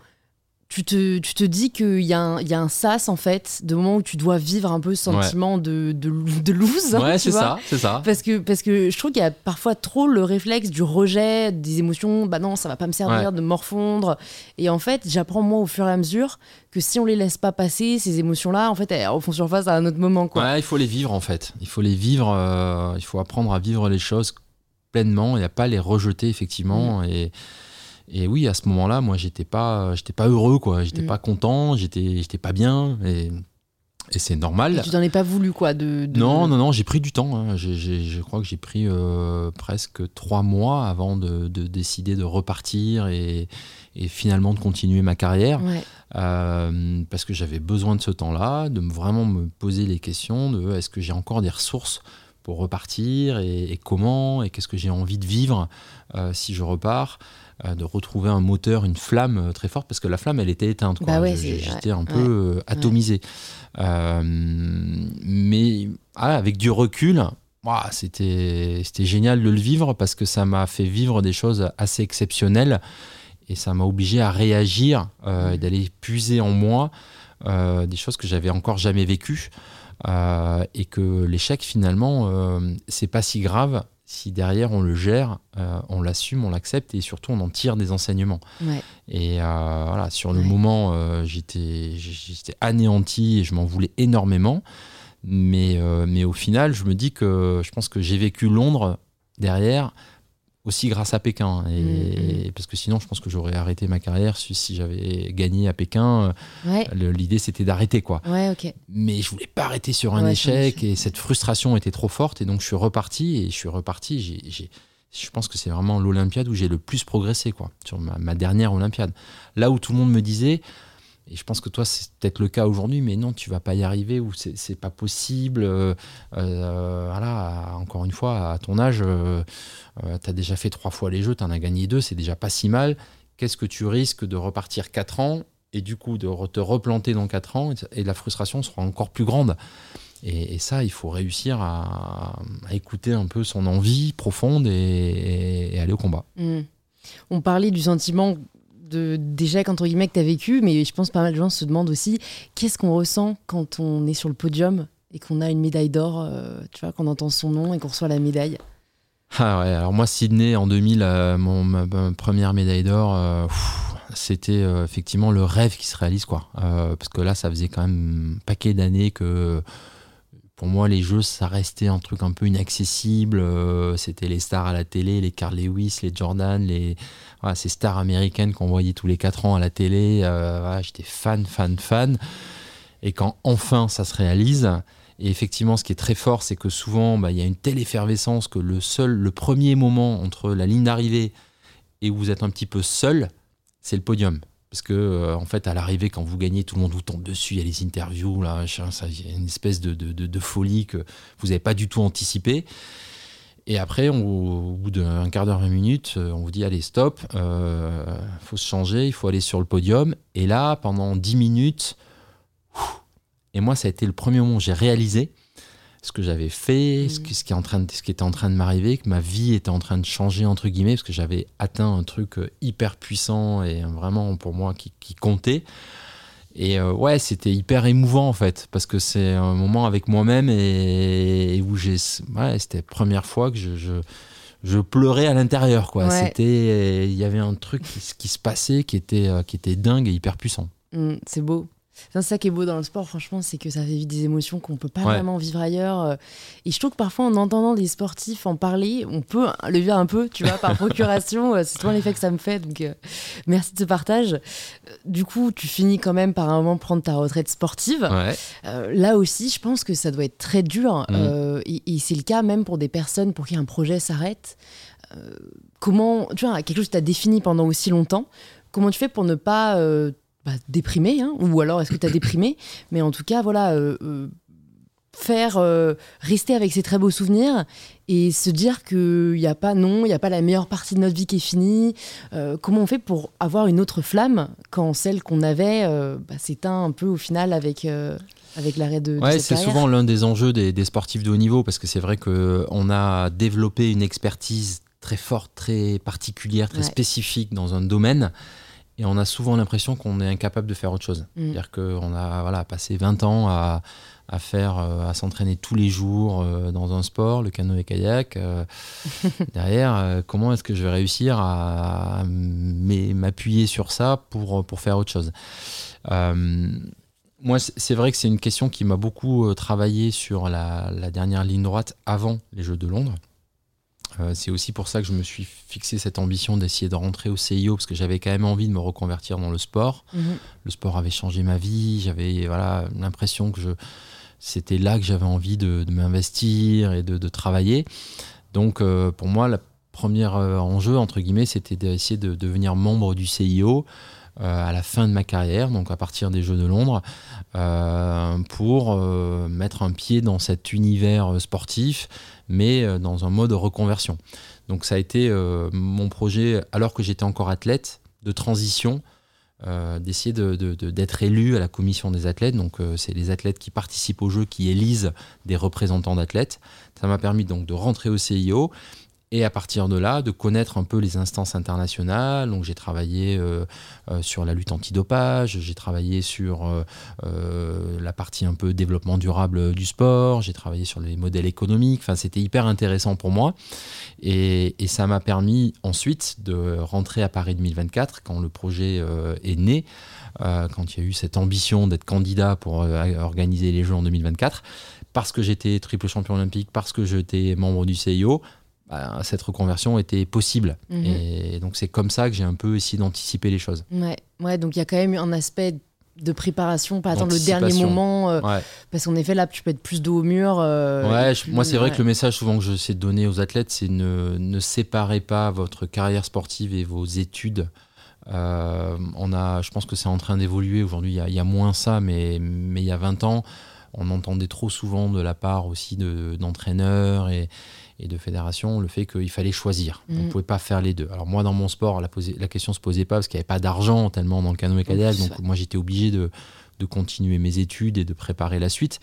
tu te, tu te dis qu'il y, a un, y a un sas, en fait, de moment où tu dois vivre un peu ce sentiment de, de, de lose. Ouais, c'est ça, c'est ça. Parce que, parce que je trouve qu'il y a parfois trop le réflexe du rejet des émotions. Bah non, ça va pas me servir de morfondre. Et en fait, j'apprends moi au fur et à mesure que si on les laisse pas passer, ces émotions-là, en fait, elles refont surface à un autre moment. Quoi. Ouais, il faut les vivre, en fait. Il faut les vivre, euh, il faut apprendre à vivre les choses pleinement et à pas les rejeter, effectivement. Mm. Et et oui, à ce moment-là, moi, j'étais pas, j'étais pas heureux, quoi. J'étais mm. pas content, j'étais, j'étais pas bien. Et, et c'est normal. Et tu t'en es pas voulu, quoi de, Non, non, non, j'ai pris du temps. Hein. je crois que j'ai pris euh, presque trois mois avant de, de, décider de repartir et, et, finalement de continuer ma carrière. Euh, parce que j'avais besoin de ce temps-là, de vraiment me poser les questions de est-ce que j'ai encore des ressources pour repartir et, comment et qu'est-ce que j'ai envie de vivre euh, si je repars. Euh, de retrouver un moteur, une flamme euh, très forte, parce que la flamme, elle était éteinte. Bah j'étais un peu euh, atomisé. mais ah, avec du recul, c'était génial de le vivre parce que ça m'a fait vivre des choses assez exceptionnelles et ça m'a obligé à réagir et d'aller puiser en moi des choses que j'avais encore jamais vécues. et que l'échec finalement c'est pas si grave si derrière on le gère, euh, on l'assume, on l'accepte et surtout on en tire des enseignements. Et euh, voilà, sur le moment, euh, j'étais anéanti et je m'en voulais énormément. Mais, mais au final, je me dis que je pense que j'ai vécu Londres derrière aussi grâce à Pékin. Et, mm, mm. Parce que sinon, je pense que j'aurais arrêté ma carrière si, si j'avais gagné à Pékin. L'idée, c'était d'arrêter. quoi. Mais je voulais pas arrêter sur un échec et cette frustration était trop forte. Et donc, je suis reparti et je suis reparti. je pense que c'est vraiment l'Olympiade où j'ai le plus progressé, quoi, sur ma, ma, dernière Olympiade. Là où tout le monde me disait, et je pense que toi, c'est peut-être le cas aujourd'hui, mais non, tu vas pas y arriver ou c'est pas possible. Euh, euh, voilà, encore une fois, à ton âge, euh, tu as déjà fait trois fois les jeux, tu en as gagné deux, c'est déjà pas si mal. Qu'est-ce que tu risques de repartir quatre ans et du coup de te replanter dans quatre ans et la frustration sera encore plus grande et, ça, il faut réussir à, écouter un peu son envie profonde et, aller au combat. Mmh. On parlait du sentiment de d'échecs entre guillemets que tu vécu, mais je pense pas mal de gens se demandent aussi qu'est-ce qu'on ressent quand on est sur le podium et qu'on a une médaille d'or, euh, tu vois, qu'on entend son nom et qu'on reçoit la médaille? Ah ouais, alors moi Sydney en 2000, euh, mon, ma, première médaille d'or, euh, c'était effectivement le rêve qui se réalise quoi, parce que là ça faisait quand même un paquet d'années que pour moi, les jeux, ça restait un truc un peu inaccessible. C'était les stars à la télé, les Carl Lewis, les Jordan, les, ces stars américaines qu'on voyait tous les 4 ans à la télé. Euh, j'étais fan, fan, fan. Et quand enfin ça se réalise, et effectivement, ce qui est très fort, c'est que souvent, bah, il y a une telle effervescence que le seul, le premier moment entre la ligne d'arrivée et où vous êtes un petit peu seul, c'est le podium. Parce que, euh, en fait, à l'arrivée, quand vous gagnez, tout le monde vous tombe dessus, il y a les interviews, là, il y a une espèce de, de, de folie que vous n'avez pas du tout anticipé. Et après, au bout d'un quart d'heure, 20 minutes, euh, on vous dit allez, stop, il euh, faut se changer, il faut aller sur le podium. Et là, pendant 10 minutes, et moi, ça a été le premier moment où j'ai réalisé ce que j'avais fait, ce, qui, ce, qui est en train de, ce qui était en train de m'arriver, que ma vie était en train de changer, entre guillemets, parce que j'avais atteint un truc euh, hyper puissant et vraiment pour moi qui, qui comptait. Et euh, ouais, c'était hyper émouvant en fait, parce que c'est un moment avec moi-même et, où j'ai. Ouais, c'était la première fois que je, je, je pleurais à l'intérieur, quoi. C'était. Il y avait un truc qui, qui, se passait qui était, euh, qui était dingue et hyper puissant. Mmh, c'est beau. C'est ça qui est beau dans le sport, franchement, c'est que ça fait vivre des émotions qu'on peut pas vraiment vivre ailleurs. Euh. Et je trouve que parfois, en entendant des sportifs en parler, on peut le vivre un peu, tu vois, par procuration. Euh, c'est souvent l'effet que ça me fait. Donc, euh, merci de ce partage. Du coup, tu finis quand même par un moment prendre ta retraite sportive. là aussi, je pense que ça doit être très dur. Mmh. et, c'est le cas même pour des personnes pour qui un projet s'arrête. comment, tu vois, quelque chose que tu as défini pendant aussi longtemps. Comment tu fais pour ne pas bah, déprimé, hein, ou alors est-ce que tu as déprimé Mais en tout cas, voilà, euh, euh, faire euh, rester avec ces très beaux souvenirs et se dire qu'il n'y a pas, non, il n'y a pas la meilleure partie de notre vie qui est finie. comment on fait pour avoir une autre flamme quand celle qu'on avait bah, s'éteint un peu au final avec avec l'arrêt de, ouais, c'est souvent l'un des enjeux des, des, sportifs de haut niveau parce que c'est vrai qu'on a développé une expertise très forte, très particulière, très spécifique dans un domaine et on a souvent l'impression qu'on est incapable de faire autre chose. Mm. C'est-à-dire qu'on a voilà, passé 20 ans à, à faire, euh, à s'entraîner tous les jours euh, dans un sport, le canoë-kayak. Euh, derrière, comment est-ce que je vais réussir à, m'appuyer sur ça pour, pour faire autre chose? Moi, c'est vrai que c'est une question qui m'a beaucoup travaillé sur la, la, dernière ligne droite avant les Jeux de Londres. C'est aussi pour ça que je me suis fixé cette ambition d'essayer de rentrer au CIO, parce que j'avais quand même envie de me reconvertir dans le sport. Mhm. Le sport avait changé ma vie, j'avais voilà, l'impression que je, c'était là que j'avais envie de, m'investir et de, travailler. Donc euh, pour moi, le premier euh, enjeu, entre guillemets, c'était d'essayer de, devenir membre du CIO. Euh, à la fin de ma carrière, donc à partir des Jeux de Londres, pour mettre un pied dans cet univers sportif, mais dans un mode reconversion. Donc ça a été mon projet, alors que j'étais encore athlète, de transition euh, d'essayer d'être élu à la commission des athlètes. Donc, euh, c'est les athlètes qui participent au jeu qui élisent des représentants d'athlètes. Ça m'a permis donc de rentrer au CIO et à partir de là, de connaître un peu les instances internationales. Donc j'ai travaillé euh, euh, sur la lutte antidopage, j'ai travaillé sur euh, la partie un peu développement durable du sport, j'ai travaillé sur les modèles économiques. Enfin, c'était hyper intéressant pour moi. Et, et ça m'a permis ensuite de rentrer à Paris 2024 quand le projet est né. quand il y a eu cette ambition d'être candidat pour organiser les Jeux en 2024, parce que j'étais triple champion olympique, parce que j'étais membre du CIO, bah, cette reconversion était possible. Mhm. Et donc c'est comme ça que j'ai un peu essayé d'anticiper les choses. Ouais, ouais donc il y a quand même un aspect de préparation, pas attendre le dernier moment. Euh, parce qu'en effet, là, tu peux être plus dos au mur. Euh, ouais, moi, c'est vrai que le message souvent que je sais donner aux athlètes, c'est ne, ne séparez pas votre carrière sportive et vos études. Euh, on a, je pense que c'est en train d'évoluer. Aujourd'hui, il y, y, a moins ça, mais, mais il y a 20 ans, on entendait trop souvent de la part aussi d'entraîneurs et et de fédération le fait qu'il fallait choisir. On ne mm. pouvait pas faire les deux. Alors moi, dans mon sport, la, la question se posait pas parce qu'il n'y avait pas d'argent tellement dans le canoë kayak. Donc moi, j'étais obligé de, de, continuer mes études et de préparer la suite.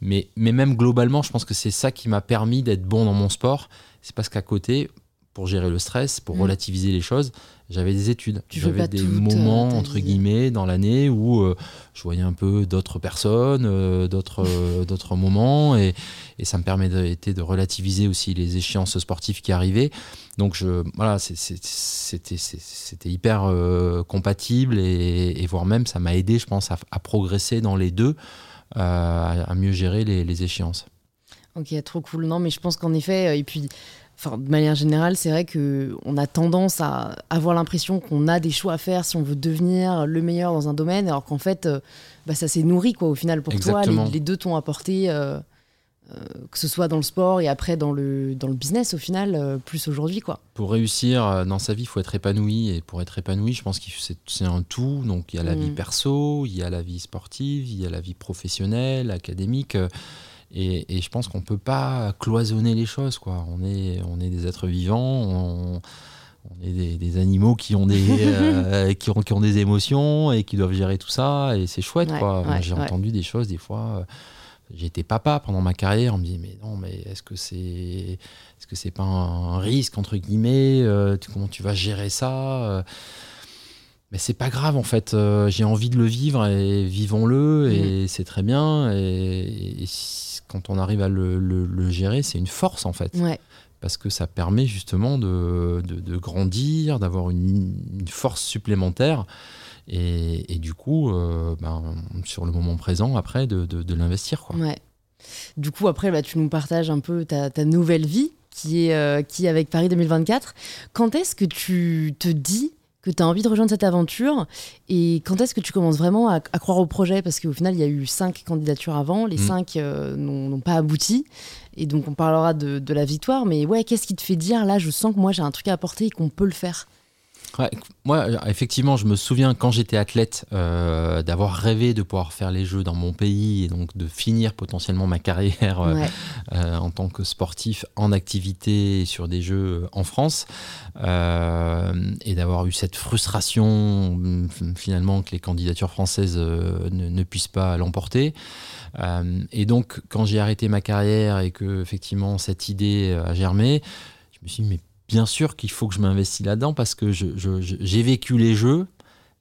Mais, mais même globalement, je pense que c'est ça qui m'a permis d'être bon dans mon sport. C'est parce qu'à côté, pour gérer le stress, pour mm. relativiser les choses, j'avais des études. J'avais des moments, entre guillemets, dans l'année où euh, je voyais un peu d'autres personnes, euh, d'autres, d'autres moments, et, et, ça me permettait de relativiser aussi les échéances sportives qui arrivaient. Donc je, voilà, c'était, hyper euh, compatible, et, et, voire même ça m'a aidé, je pense, à, progresser dans les deux, à, mieux gérer les, les échéances. Ok, trop cool. Non, mais je pense qu'en effet, et puis Enfin, de manière générale, c'est vrai qu'on a tendance à avoir l'impression qu'on a des choix à faire si on veut devenir le meilleur dans un domaine, alors qu'en fait, euh, bah, ça s'est nourri quoi, au final pour toi. Les, deux t'ont apporté, euh, euh, que ce soit dans le sport et après dans le, dans le business au final, plus aujourd'hui. quoi. Pour réussir dans sa vie, il faut être épanoui. Et pour être épanoui, je pense que c'est un tout. Donc il y a la vie mm. perso, il y a la vie sportive, il y a la vie professionnelle, académique. Et, je pense qu'on ne peut pas cloisonner les choses. Quoi. On, est, on est des êtres vivants, on, est des, animaux qui ont des, euh, qui, ont, qui ont des émotions et qui doivent gérer tout ça. Et c'est chouette. quoi. J'ai entendu des choses des fois. Euh, j'étais papa pendant ma carrière, on me dit mais non mais est-ce que c'est est-ce que c'est pas un risque entre guillemets euh, comment tu vas gérer ça mais c'est pas grave en fait j'ai envie de le vivre et vivons-le et mmh. c'est très bien et, et quand on arrive à le, gérer, c'est une force en fait. Parce que ça permet justement de, grandir, d'avoir une, force supplémentaire. Et, du coup, euh, ben, sur le moment présent, après, de, l'investir. Ouais. Du coup, après, bah, tu nous partages un peu ta, nouvelle vie qui est, euh, qui est avec Paris 2024. Quand est-ce que tu te dis que tu as envie de rejoindre cette aventure et quand est-ce que tu commences vraiment à, croire au projet? Parce qu'au final, il y a eu cinq candidatures avant, les mm. cinq euh, n'ont pas abouti. Et donc, on parlera de, de la victoire. Mais ouais, qu'est-ce qui te fait dire là, je sens que moi j'ai un truc à apporter et qu'on peut le faire? Moi, effectivement, je me souviens quand j'étais athlète euh, d'avoir rêvé de pouvoir faire les Jeux dans mon pays et donc de finir potentiellement ma carrière euh, euh, en tant que sportif en activité sur des Jeux en France et d'avoir eu cette frustration mm, finalement que les candidatures françaises ne, ne, puissent pas l'emporter. et donc, quand j'ai arrêté ma carrière et que effectivement cette idée a germé, je me suis dit mais bien sûr qu'il faut que je m'investisse là-dedans parce que j'ai vécu les jeux,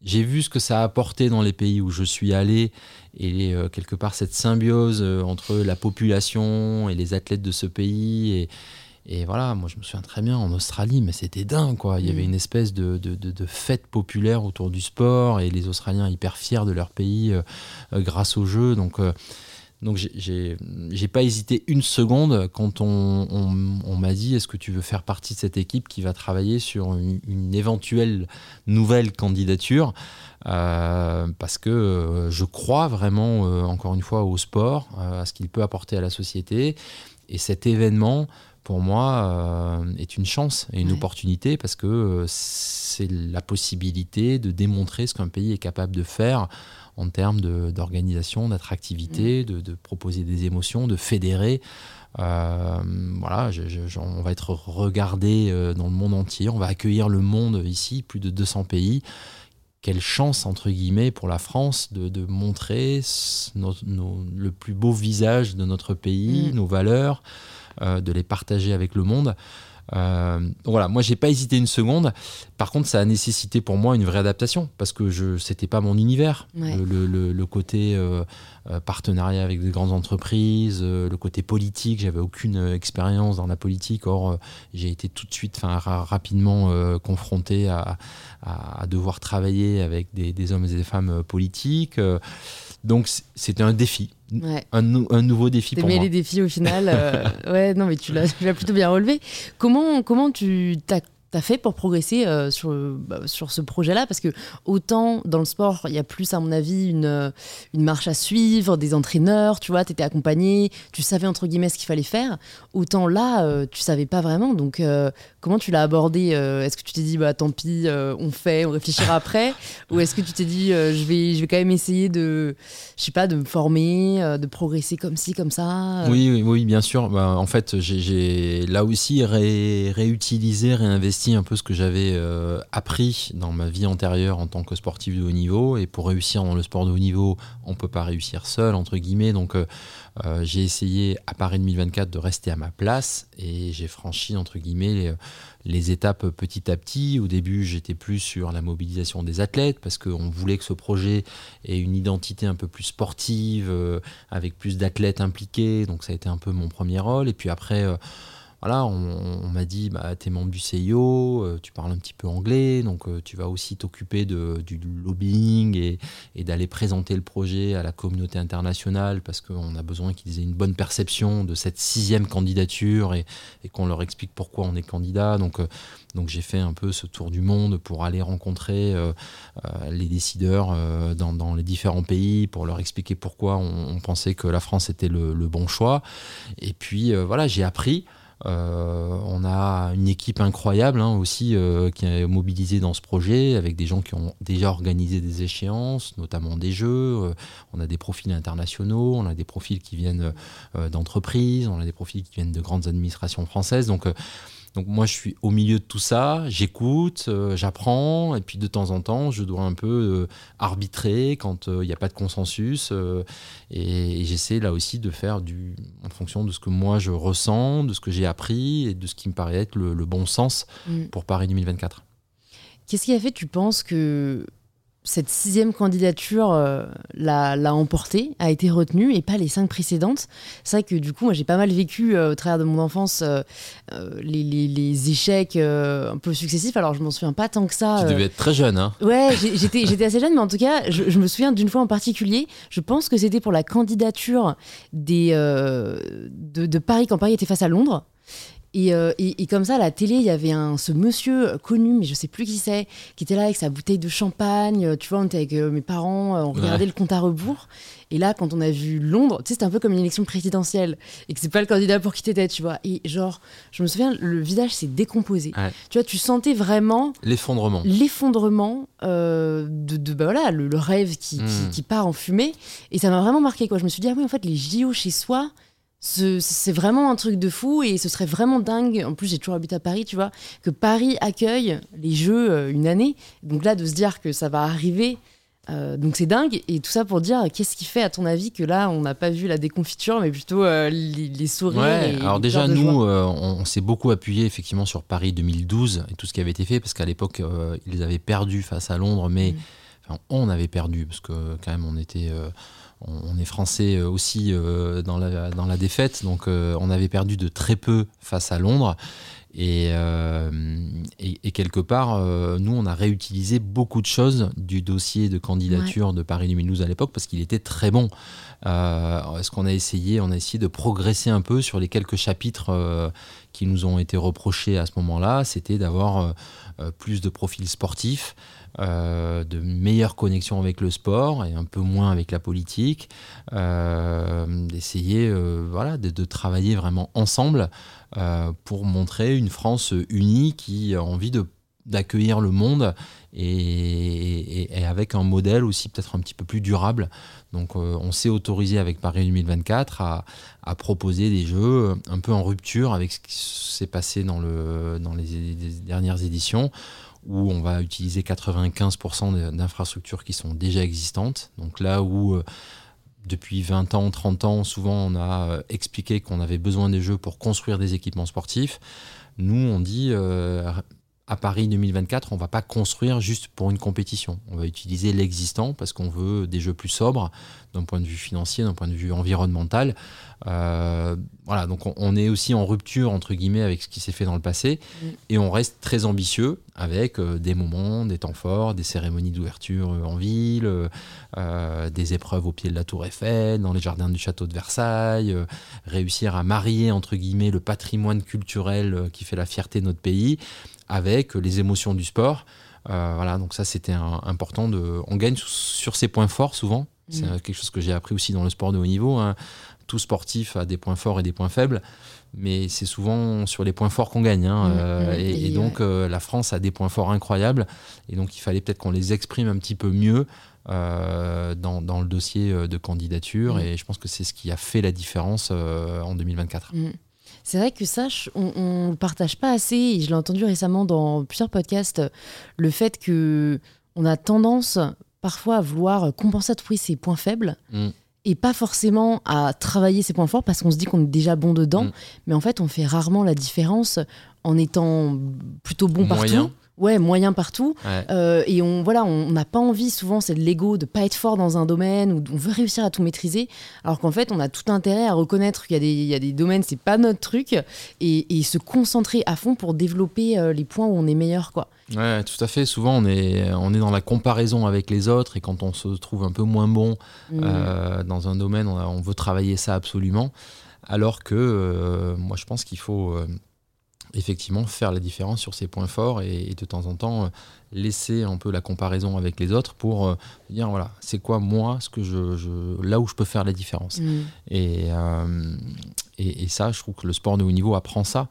j'ai vu ce que ça a apporté dans les pays où je suis allé et euh, quelque part cette symbiose euh, entre la population et les athlètes de ce pays. Et, et, voilà, moi je me souviens très bien en Australie, mais c'était dingue quoi. Il y avait mm. une espèce de, de, de, fête populaire autour du sport et les Australiens hyper fiers de leur pays euh, grâce au jeu. Donc donc j'ai pas hésité une seconde quand on, on, m'a dit est-ce que tu veux faire partie de cette équipe qui va travailler sur une, éventuelle nouvelle candidature? Euh, parce que euh, je crois vraiment euh, encore une fois au sport, à ce qu'il peut apporter à la société. Et cet événement pour moi est une chance et une opportunité parce que c'est la possibilité de démontrer ce qu'un pays est capable de faire en termes d'organisation, d'attractivité, mm. de, proposer des émotions, de fédérer. Euh, voilà, on va être regardé euh, dans le monde entier, on va accueillir le monde ici, plus de 200 pays. Quelle chance, entre guillemets, pour la France de, montrer le plus beau visage de notre pays, mm. nos valeurs, euh, de les partager avec le monde. Euh, voilà, moi j'ai pas hésité une seconde. Par contre, ça a nécessité pour moi une vraie adaptation parce que je c'était pas mon univers. Le, côté euh, euh, partenariat avec des grandes entreprises, le côté politique, j'avais aucune expérience dans la politique. Or, j'ai été tout de suite, enfin rapidement confronté à, devoir travailler avec des, des, hommes et des femmes politiques. Donc c'était un défi, un, nouveau défi pour moi. les défis au final. Euh, ouais, non, mais tu l'as plutôt bien relevé. Comment, comment tu t'as t'as fait pour progresser euh, sur, bah, sur ce projet-là? Parce que autant dans le sport, il y a plus, à mon avis, une, une marche à suivre, des entraîneurs, tu vois, tu étais accompagné, tu savais entre guillemets ce qu'il fallait faire. Autant là, euh, tu savais pas vraiment. Donc, euh, comment tu l'as abordé Est-ce que tu t'es dit, bah tant pis, on fait, on réfléchira après? Ou est-ce que tu t'es dit, je, vais, je vais quand même essayer de, je sais pas, de me former, de progresser comme ci, comme ça Oui, oui, oui, bien sûr. Bah, en fait, j'ai là aussi réutilisé, réinvesti un peu ce que j'avais euh, appris dans ma vie antérieure en tant que sportif de haut niveau. Et pour réussir dans le sport de haut niveau, on peut pas réussir seul, entre guillemets. Donc euh, euh, j'ai essayé à Paris 2024 de rester à ma place et j'ai franchi, entre guillemets, les, étapes petit à petit. Au début, j'étais plus sur la mobilisation des athlètes parce qu'on voulait que ce projet ait une identité un peu plus sportive, avec plus d'athlètes impliqués. Donc ça a été un peu mon premier rôle. Et puis après voilà, on, m'a dit, bah, tu es membre du CIO, euh, tu parles un petit peu anglais, donc euh, tu vas aussi t'occuper du lobbying et, d'aller présenter le projet à la communauté internationale parce qu'on a besoin qu'ils aient une bonne perception de cette sixième candidature et, qu'on leur explique pourquoi on est candidat. Donc, euh, donc j'ai fait un peu ce tour du monde pour aller rencontrer les décideurs dans, les différents pays pour leur expliquer pourquoi on, pensait que la France était le bon choix. Et puis voilà, j'ai appris. Euh, on a une équipe incroyable hein, aussi euh, qui est mobilisée dans ce projet avec des gens qui ont déjà organisé des échéances, notamment des jeux. Euh, on a des profils internationaux, on a des profils qui viennent d'entreprises, on a des profils qui viennent de grandes administrations françaises. Donc donc moi, je suis au milieu de tout ça, j'écoute, euh, j'apprends, et puis de temps en temps, je dois un peu euh, arbitrer quand euh, il n'y a pas de consensus, et, j'essaie là aussi de faire du, en fonction de ce que moi je ressens, de ce que j'ai appris, et de ce qui me paraît être le, bon sens mm. pour Paris 2024. Qu'est-ce qui a fait, tu penses, que cette sixième candidature euh, l'a emportée, a été retenue et pas les cinq précédentes. C'est vrai que du coup, moi j'ai pas mal vécu euh, au travers de mon enfance euh, les, échecs un peu successifs. Alors je m'en souviens pas tant que ça. Tu devais être très jeune, hein Ouais, j'étais assez jeune, mais en tout cas, je, me souviens d'une fois en particulier. Je pense que c'était pour la candidature des, de, de Paris quand Paris était face à Londres. Euh, et, comme ça, à la télé, il y avait un, ce monsieur connu, mais je sais plus qui c'est, qui était là avec sa bouteille de champagne. Euh, tu vois, on était avec euh, mes parents, on regardait le compte à rebours. Et là, quand on a vu Londres, tu sais, c'était un peu comme une élection présidentielle et que c'est pas le candidat pour qui t'étais, tu vois. Et genre, je me souviens, le visage s'est décomposé. Tu vois, tu sentais vraiment l'effondrement, l'effondrement de, de bah voilà, le, rêve qui, hmm. qui, part en fumée. Et ça m'a vraiment marqué, quoi. Je me suis dit, ah oui, en fait, les JO chez soi c'est vraiment un truc de fou et ce serait vraiment dingue. En plus, j'ai toujours habité à Paris, tu vois, que Paris accueille les Jeux euh, une année. Donc là, de se dire que ça va arriver, euh, donc c'est dingue. Et tout ça pour dire, qu'est-ce qui fait, à ton avis, que là, on n'a pas vu la déconfiture, mais plutôt euh, les, sourires Alors déjà, nous, on, s'est beaucoup appuyé effectivement sur Paris 2012 et tout ce qui avait été fait, parce qu'à l'époque, ils avaient perdu face à Londres, mais... Mm enfin, on avait perdu, parce que quand même on était on est français aussi dans, la, dans la défaite, donc on avait perdu de très peu face à Londres. Euh, et, et, quelque part, euh, nous, on a réutilisé beaucoup de choses du dossier de candidature de Paris 2012 à l'époque parce qu'il était très bon. Euh, ce qu'on a essayé On a essayé de progresser un peu sur les quelques chapitres qui nous ont été reprochés à ce moment-là? C'était d'avoir plus de profils sportifs, de meilleures connexions avec le sport et un peu moins avec la politique, d'essayer voilà, de, travailler vraiment ensemble euh, pour montrer une France unie qui a envie de d'accueillir le monde et, avec un modèle aussi peut-être un petit peu plus durable. Donc euh, on s'est autorisé avec Paris 2024 à, proposer des jeux un peu en rupture avec ce qui s'est passé dans, le, dans les, dernières éditions où on va utiliser 95% d'infrastructures qui sont déjà existantes. Donc là où euh, depuis 20 ans, 30 ans, souvent on a euh, expliqué qu'on avait besoin des jeux pour construire des équipements sportifs. Nous, on dit euh, à Paris 2024, on va pas construire juste pour une compétition. On va utiliser l'existant parce qu'on veut des jeux plus sobres d'un point de vue financier, d'un point de vue environnemental. Euh, voilà, donc on, est aussi en rupture entre guillemets avec ce qui s'est fait dans le passé mm. et on reste très ambitieux avec euh, des moments, des temps forts, des cérémonies d'ouverture euh, en ville, des épreuves au pied de la Tour Eiffel, dans les jardins du château de Versailles, réussir à marier entre guillemets le patrimoine culturel qui fait la fierté de notre pays avec les émotions du sport. Euh, voilà, donc ça c'était important. De, on gagne sur, ses points forts souvent. C'est mm. quelque chose que j'ai appris aussi dans le sport de haut niveau. Hein. Tout sportif a des points forts et des points faibles, mais c'est souvent sur les points forts qu'on gagne. Hein. Mm, euh, mm. et, donc euh, la France a des points forts incroyables, et donc il fallait peut-être qu'on les exprime un petit peu mieux. dans, dans, le dossier de candidature et je pense que c'est ce qui a fait la différence en 2024. C'est vrai que ça, on ne partage pas assez, et je l'ai entendu récemment dans plusieurs podcasts, le fait que on a tendance parfois à vouloir compenser à tout prix ses points faibles. Mm. Et pas forcément à travailler ses points forts parce qu'on se dit qu'on est déjà bon dedans, mm. mais en fait on fait rarement la différence en étant plutôt bon partout ouais, moyen partout. Euh, et on voilà, on n'a pas envie souvent, c'est de l'ego de pas être fort dans un domaine ou on veut réussir à tout maîtriser. Alors qu'en fait, on a tout intérêt à reconnaître qu'il y a des, il y a des domaines, c'est pas notre truc, et, et, se concentrer à fond pour développer euh, les points où on est meilleur, quoi. Ouais, tout à fait. Souvent, on est, on est dans la comparaison avec les autres et quand on se trouve un peu moins bon mmh. euh, dans un domaine, on, on, veut travailler ça absolument. Alors que moi, je pense qu'il faut effectivement faire la différence sur ses points forts et, de temps en temps euh, laisser un peu la comparaison avec les autres pour euh, dire voilà c'est quoi moi ce que je, là où je peux faire la différence. Mm. euh, et, et, ça je trouve que le sport de haut niveau apprend ça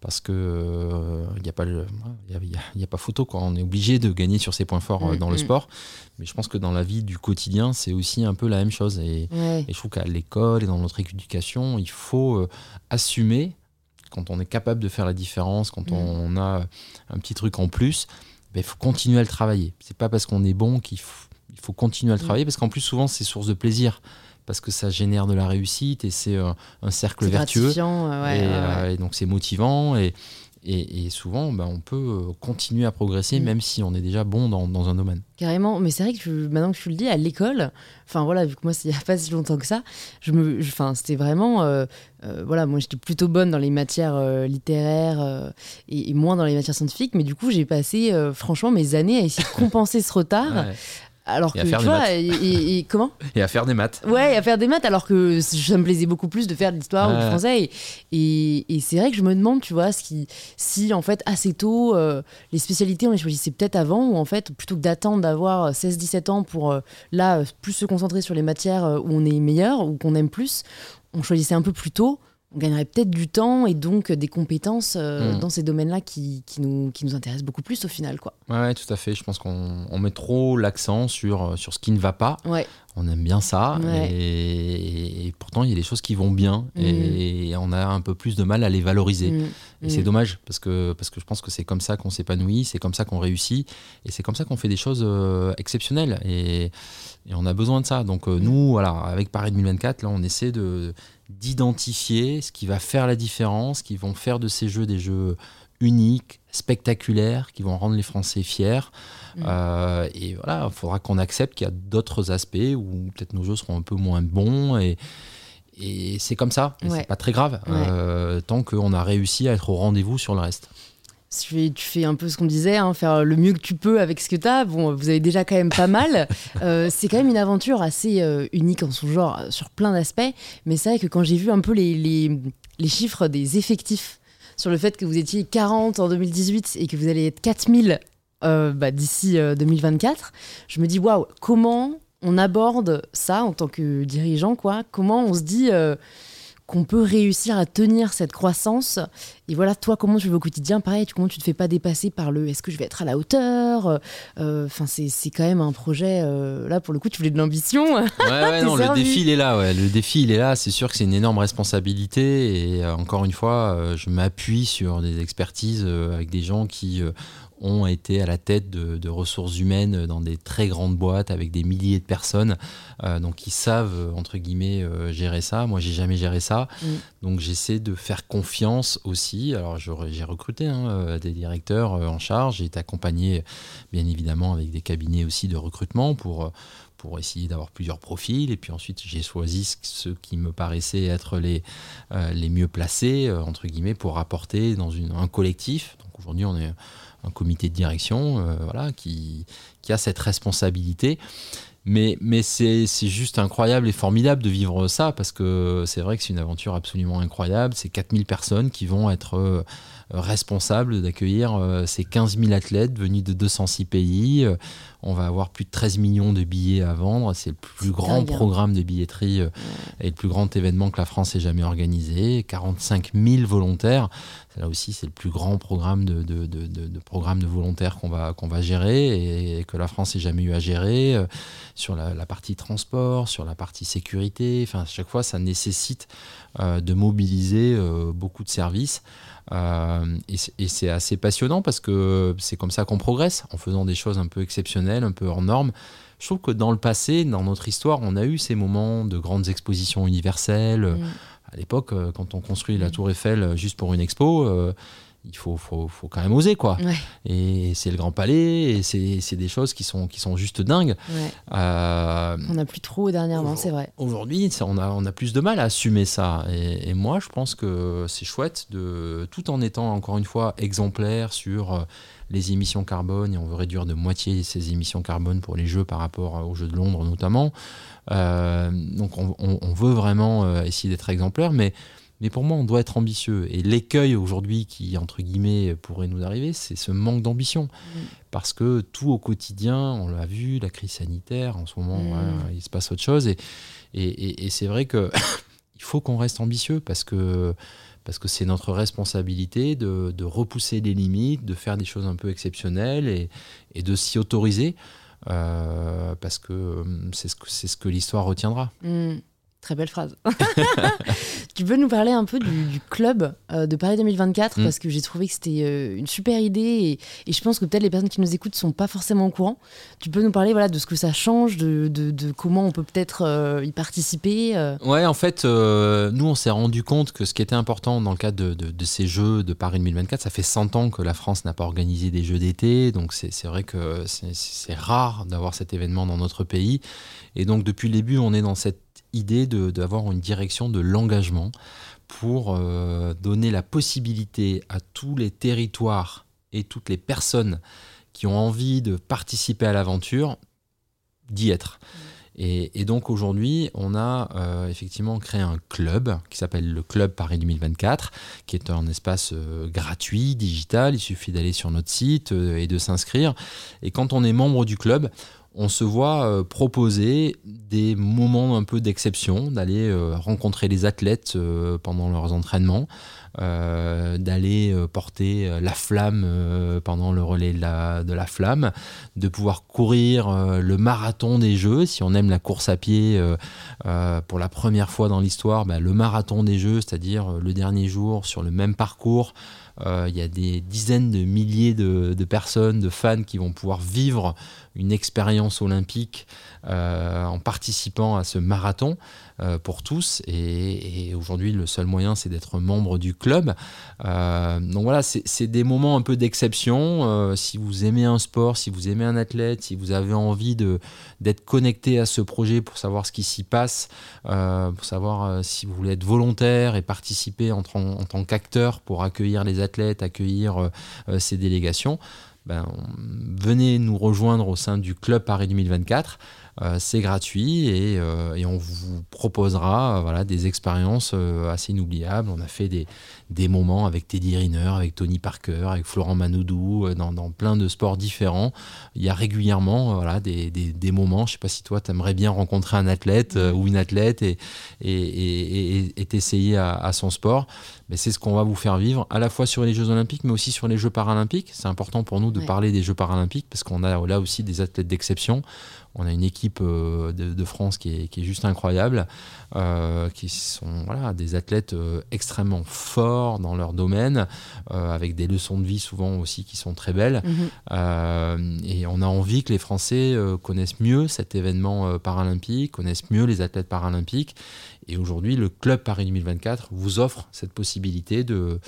parce que il n'y a pas il a, pas photo quoi. On est obligé de gagner sur ses points forts dans le mm. sport. Mais je pense que dans la vie du quotidien c'est aussi un peu la même chose. Et, et je trouve qu'à l'école et dans notre éducation il faut assumer quand on est capable de faire la différence, quand mm. on a un petit truc en plus, ben, il faut continuer à le travailler. C'est pas parce qu'on est bon qu'il faut, il faut continuer à le mm. travailler, parce qu'en plus, souvent, c'est source de plaisir parce que ça génère de la réussite et c'est euh, un, cercle vertueux. Euh, et, donc c'est motivant et, et, souvent, bah, on peut euh, continuer à progresser, mm. même si on est déjà bon dans, un domaine. Carrément, mais c'est vrai que maintenant que tu le dis, à l'école, enfin voilà, vu que moi, il n'y a pas si longtemps que ça, je me, enfin, c'était vraiment, euh, euh, voilà, moi j'étais plutôt bonne dans les matières littéraires et, moins dans les matières scientifiques, mais du coup, j'ai passé franchement mes années à essayer de compenser ce retard alors que, tu vois, et, comment Et à faire des maths. Ouais, à faire des maths, alors que ça me plaisait beaucoup plus de faire de l'histoire ou du français. Et, c'est vrai que je me demande, tu vois, si, si en fait, assez tôt, euh, les spécialités, on les choisissait peut-être avant, ou en fait, plutôt que d'attendre d'avoir 16-17 ans pour, euh, là, plus se concentrer sur les matières euh, où on est meilleur, ou qu'on aime plus, on choisissait un peu plus tôt on gagnerait peut-être du temps et donc des compétences euh, hmm. dans ces domaines-là qui, qui, nous, qui nous intéressent beaucoup plus au final. Quoi. Ouais, tout à fait. Je pense qu'on met trop l'accent sur, euh, sur ce qui ne va pas. Ouais. On aime bien ça. Et, pourtant, il y a des choses qui vont bien hmm. et on a un peu plus de mal à les valoriser. Hmm. Et c'est dommage parce que, parce que je pense que c'est comme ça qu'on s'épanouit, c'est comme ça qu'on réussit et c'est comme ça qu'on fait des choses euh, exceptionnelles. Et, et, on a besoin de ça. Donc, nous, voilà, avec Paris 2024, là, on essaie de d'identifier ce qui va faire la différence, qui vont faire de ces jeux des jeux uniques, spectaculaires qui vont rendre les Français fiers. Mm. et voilà, il faudra qu'on accepte qu'il y a d'autres aspects où peut-être nos jeux seront un peu moins bons et, et c'est comme ça, c'est pas très grave, tant qu'on a réussi à être au rendez-vous sur le reste tu fais un peu ce qu'on disait, hein, faire le mieux que tu peux avec ce que tu as. Bon, vous avez déjà quand même pas mal. Euh, c'est quand même une aventure assez euh, unique en son genre euh, sur plein d'aspects. Mais c'est vrai que quand j'ai vu un peu les, les, chiffres des effectifs sur le fait que vous étiez 40 en 2018 et que vous allez être 4000 bah, d'ici 2024, je me dis waouh, comment on aborde ça en tant que dirigeant quoi? Comment on se dit qu'on peut réussir à tenir cette croissance. Et voilà, toi, comment tu le au quotidien? Pareil, comment tu te fais pas dépasser par le est-ce que je vais être à la hauteur? Euh, Enfin, c'est quand même un projet. Euh, là, pour le coup, tu voulais de l'ambition. Ouais, ouais, non, le défi, il est là. Ouais. Le défi, il est là. C'est sûr que c'est une énorme responsabilité. Et euh, encore une fois, je m'appuie sur des expertises avec des gens qui ont été à la tête de, ressources humaines dans des très grandes boîtes avec des milliers de personnes, euh, donc ils savent entre guillemets euh, gérer ça. Moi, j'ai jamais géré ça, mm. donc j'essaie de faire confiance aussi. Alors j'ai recruté hein, euh, des directeurs en charge, j'ai été accompagné bien évidemment avec des cabinets aussi de recrutement pour pour essayer d'avoir plusieurs profils. Et puis ensuite, j'ai choisi ceux qui me paraissaient être les, les mieux placés, entre guillemets, pour apporter dans une, un collectif. Donc aujourd'hui, on est un comité de direction euh, voilà, qui, qui, a cette responsabilité. Mais, mais c'est juste incroyable et formidable de vivre ça parce que c'est vrai que c'est une aventure absolument incroyable. C'est 4000 personnes qui vont être euh, responsables d'accueillir euh, ces 15 000 athlètes venus de 206 pays. On va avoir plus de 13 millions de billets à vendre. C'est le plus grand hein. programme de billetterie et le plus grand événement que la France ait jamais organisé. 45 000 volontaires. Là aussi, c'est le plus grand programme de, de, de, de programme de volontaires qu'on va, qu'on va gérer et, que la France ait jamais eu à gérer. Euh, sur la, partie transport, sur la partie sécurité. Enfin, à chaque fois, ça nécessite euh, de mobiliser euh, beaucoup de services. Et c'est assez passionnant parce que c'est comme ça qu'on progresse, en faisant des choses un peu exceptionnelles, un peu hors normes. Je trouve que dans le passé, dans notre histoire, on a eu ces moments de grandes expositions universelles. Mm à l'époque, euh, quand on construit la mm. Tour Eiffel euh, juste pour une expo, euh, il faut, faut, faut, quand même oser quoi. Et c'est le Grand Palais, et c'est des choses qui sont, qui sont juste dingues. on n'a plus trop dernièrement, c'est vrai. Aujourd'hui, on a, on a plus de mal à assumer ça. Et, moi, je pense que c'est chouette, de, tout en étant encore une fois exemplaire sur les émissions carbone, et on veut réduire de moitié ces émissions carbone pour les Jeux par rapport aux Jeux de Londres notamment. Euh, donc on, veut vraiment euh, essayer d'être exemplaire, mais, mais pour moi on doit être ambitieux. Et l'écueil aujourd'hui qui, entre guillemets, pourrait nous arriver, c'est ce manque d'ambition. Mm. Parce que tout au quotidien, on l'a vu, la crise sanitaire, en ce moment, mm. il se passe autre chose. Et, et, c'est vrai que il faut qu'on reste ambitieux parce que parce que c'est notre responsabilité de, de, repousser les limites, de faire des choses un peu exceptionnelles et, et de s'y autoriser. Euh, parce que euh, c'est ce que, ce que l'histoire retiendra. Hmm. Très belle phrase. tu peux nous parler un peu du, club euh, de Paris 2024 mm. parce que j'ai trouvé que c'était euh, une super idée et, je pense que peut-être les personnes qui nous écoutent sont pas forcément au courant. Tu peux nous parler voilà de ce que ça change, de, de, comment on peut peut-être euh, y participer. Ouais, en fait, nous on s'est rendu compte que ce qui était important dans le cadre de, de, ces Jeux de Paris 2024, ça fait 100 ans que la France n'a pas organisé des Jeux d'été, donc c'est vrai que c'est rare d'avoir cet événement dans notre pays. Et donc depuis le début, on est dans cette idée d'avoir une direction de l'engagement pour euh, donner la possibilité à tous les territoires et toutes les personnes qui ont envie de participer à l'aventure d'y être. Et, donc aujourd'hui, on a euh, effectivement créé un club qui s'appelle le Club Paris 2024, qui est un espace euh, gratuit, digital. Il suffit d'aller sur notre site et de s'inscrire. Et quand on est membre du club, on se voit euh, proposer des moments un peu d'exception, d'aller euh, rencontrer les athlètes euh, pendant leurs entraînements, d'aller porter la flamme pendant le relais de la, flamme, de pouvoir courir le marathon des Jeux, si on aime la course à pied pour la première fois dans l'histoire, bah, le marathon des Jeux, c'est-à-dire le dernier jour sur le même parcours. Il y a des dizaines de milliers de, de, personnes, de fans qui vont pouvoir vivre une expérience olympique euh, en participant à ce marathon euh, pour tous. Et, aujourd'hui, le seul moyen, c'est d'être membre du, club. donc voilà, c'est des moments un peu d'exception. si vous aimez un sport, si vous aimez un athlète, si vous avez envie d'être connecté à ce projet pour savoir ce qui s'y passe, pour savoir si vous voulez être volontaire et participer en tant qu'acteur pour accueillir les athlètes, accueillir ces délégations, ben, venez nous rejoindre au sein du Club Paris 2024. Euh, c'est gratuit et, euh, et, on vous proposera euh, voilà, des expériences assez inoubliables. On a fait des, des moments avec Teddy Riner, avec Tony Parker, avec Florent Manoudou, dans, dans plein de sports différents. Il y a régulièrement voilà, des, des, des moments. Je ne sais pas si toi, tu aimerais bien rencontrer un athlète ou une athlète et, et, et t'essayer à, à, son sport. Mais c'est ce qu'on va vous faire vivre à la fois sur les Jeux Olympiques, mais aussi sur les Jeux Paralympiques. C'est important pour nous de parler des Jeux Paralympiques parce qu'on a là aussi des athlètes d'exception. On a une équipe euh, de, France qui est, juste incroyable, euh, qui sont voilà, des athlètes euh, extrêmement forts dans leur domaine, avec des leçons de vie souvent aussi qui sont très belles. Mhm. et on a envie que les Français connaissent mieux cet événement paralympique, connaissent mieux les athlètes paralympiques. Et aujourd'hui, le Club Paris 2024 vous offre cette possibilité de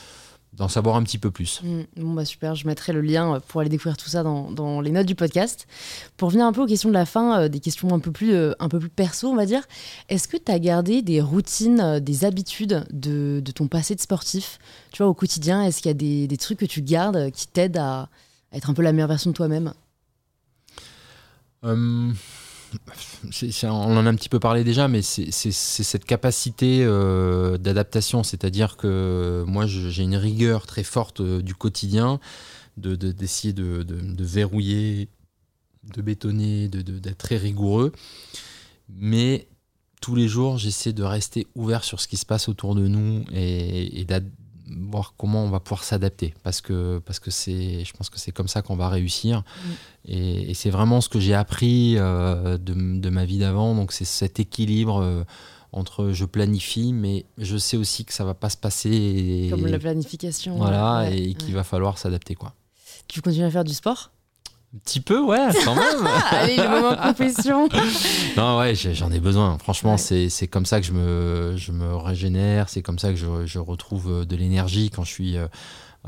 d'en savoir un petit peu plus. Mm. bon bah super, je mettrai le lien euh, pour aller découvrir tout ça dans, dans, les notes du podcast. Pour revenir un peu aux questions de la fin, euh, des questions un peu plus, euh, un peu plus perso, on va dire, est-ce que tu as gardé des routines, des habitudes de, de, ton passé de sportif Tu vois, au quotidien, est-ce qu'il y a des, des, trucs que tu gardes qui t'aident à, être un peu la meilleure version de toi-même? On en a un petit peu parlé déjà, mais c'est cette capacité euh, d'adaptation, c'est-à-dire que moi j'ai une rigueur très forte euh, du quotidien, d'essayer de, de, verrouiller, de bétonner, d'être très rigoureux, mais tous les jours j'essaie de rester ouvert sur ce qui se passe autour de nous et, et voir comment on va pouvoir s'adapter. Parce que parce que c'est je pense que c'est comme ça qu'on va réussir. Mm. et, c'est vraiment ce que j'ai appris euh, de, de, ma vie d'avant. Donc c'est cet équilibre euh, entre je planifie mais je sais aussi que ça va pas se passer comme la planification voilà et qu'il va falloir s'adapter quoi. Tu continues à faire du sport? Un petit peu, ouais, quand même. Allez, le moment confession. non, ouais, j'en ai besoin. Franchement, c'est comme ça que je me, je me régénère. C'est comme ça que je, je, retrouve euh, de l'énergie quand je suis euh,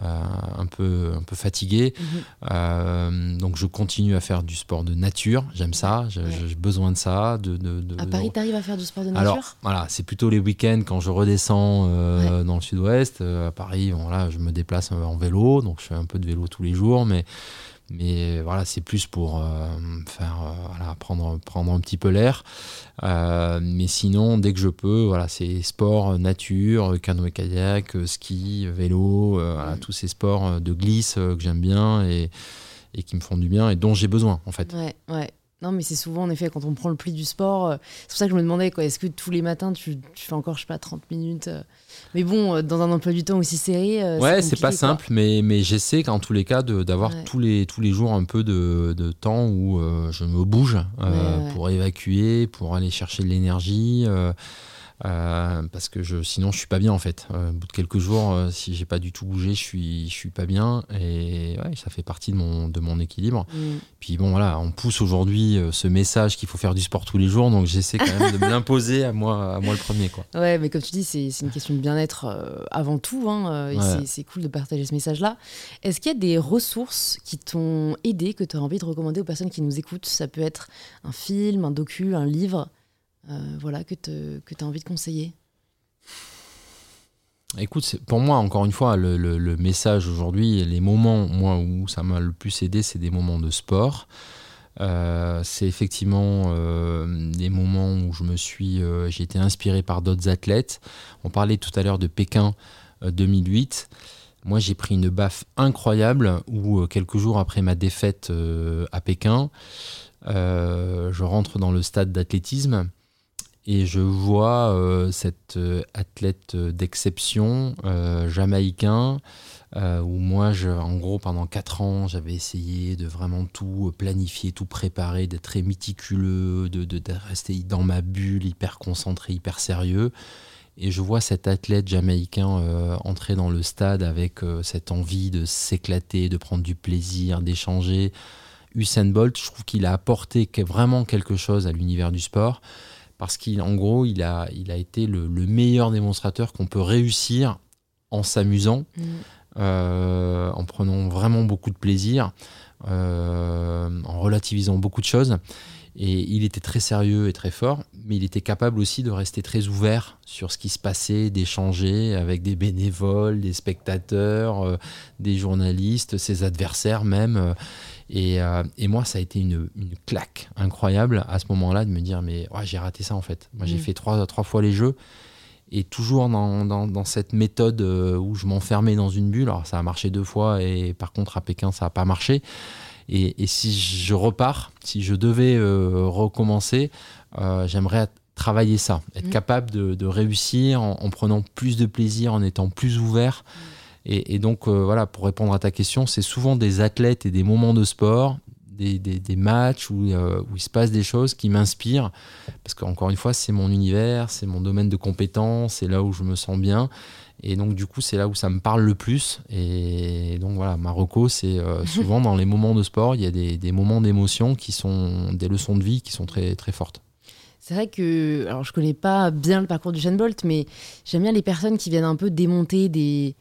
euh, un, peu, un peu fatigué. Mhm. donc, je continue à faire du sport de nature. J'aime ça. J'ai besoin de ça. De, de, de à Paris, tu arrives à faire du sport de nature? Alors, voilà, c'est plutôt les week-ends quand je redescends dans le sud-ouest. à Paris, voilà, je me déplace en vélo. Donc, je fais un peu de vélo tous les jours. Mais mais voilà, c'est plus pour euh, faire, euh, voilà, prendre, prendre un petit peu l'air. Euh, mais sinon, dès que je peux, voilà, c'est sport, nature, canoë-kayak, ski, vélo, voilà, tous ces sports de glisse que j'aime bien et, et, qui me font du bien et dont j'ai besoin en fait. Ouais, ouais. Non, mais c'est souvent, en effet, quand on prend le pli du sport. Euh, c'est pour ça que je me demandais, quoi, est-ce que tous les matins, tu, fais encore, je sais pas, 30 minutes euh, Mais bon, euh, dans un emploi du temps aussi serré. ouais, c'est pas simple, mais, mais j'essaie, qu'en tous les cas, d'avoir tous, les, tous les jours un peu de, de temps où je me bouge pour évacuer, pour aller chercher de l'énergie. Euh, parce que je, sinon je suis pas bien en fait. Euh, au bout de quelques jours, euh, si j'ai pas du tout bougé, je suis, je suis pas bien et ouais, ça fait partie de mon, de mon équilibre. Mm. Puis bon voilà, on pousse aujourd'hui ce message qu'il faut faire du sport tous les jours, donc j'essaie quand même de me l'imposer à moi, à moi le premier quoi. Ouais, mais comme tu dis, c'est une question de bien-être avant tout, hein, et c'est cool de partager ce message-là. Est-ce qu'il y a des ressources qui t'ont aidé, que tu as envie de recommander aux personnes qui nous écoutent? Ça peut être un film, un docu, un livre euh, voilà, que tu as envie de conseiller? Écoute, pour moi, encore une fois, le, message aujourd'hui, les moments moi, où ça m'a le plus aidé, c'est des moments de sport. Euh, c'est effectivement euh, des moments où je me suis, j'ai été inspiré par d'autres athlètes. On parlait tout à l'heure de Pékin 2008. Moi, j'ai pris une baffe incroyable où quelques jours après ma défaite à Pékin, je rentre dans le stade d'athlétisme et je vois euh, cet euh, athlète d'exception euh, jamaïcain où moi, je, en gros, pendant 4 ans, j'avais essayé de vraiment tout planifier, tout préparer, d'être très méticuleux, de, rester dans ma bulle, hyper concentré, hyper sérieux. Et je vois cet athlète jamaïcain entrer dans le stade avec cette envie de s'éclater, de prendre du plaisir, d'échanger. Usain Bolt, je trouve qu'il a apporté vraiment quelque chose à l'univers du sport parce qu'en gros, il a, il a été le, meilleur démonstrateur qu'on peut réussir en s'amusant, mm. en prenant vraiment beaucoup de plaisir, en relativisant beaucoup de choses. Et il était très sérieux et très fort, mais il était capable aussi de rester très ouvert sur ce qui se passait, d'échanger avec des bénévoles, des spectateurs, euh, des journalistes, ses adversaires même. Euh, euh, et, moi, ça a été une, claque incroyable à ce moment-là de me dire, mais j'ai raté ça en fait. Moi, j'ai mm. fait trois, trois fois les jeux. Et toujours dans, dans, cette méthode où je m'enfermais dans une bulle. Alors ça a marché deux fois et par contre à Pékin ça n'a pas marché. Et, si je repars, si je devais euh, recommencer, euh, j'aimerais travailler ça, être mmh. capable de, réussir en, prenant plus de plaisir, en étant plus ouvert. Mmh. Et, donc, euh, voilà, pour répondre à ta question, c'est souvent des athlètes et des moments de sport, des, des, matchs où, où, il se passe des choses qui m'inspirent. Parce qu'encore une fois, c'est mon univers, c'est mon domaine de compétence, c'est là où je me sens bien. Et donc, du coup, c'est là où ça me parle le plus. Et donc, voilà, Marocco, c'est euh, souvent dans les moments de sport, il y a des, des moments d'émotion qui sont des leçons de vie qui sont très, très fortes. C'est vrai que, alors je connais pas bien le parcours du Shane Bolt, mais j'aime bien les personnes qui viennent un peu démonter des,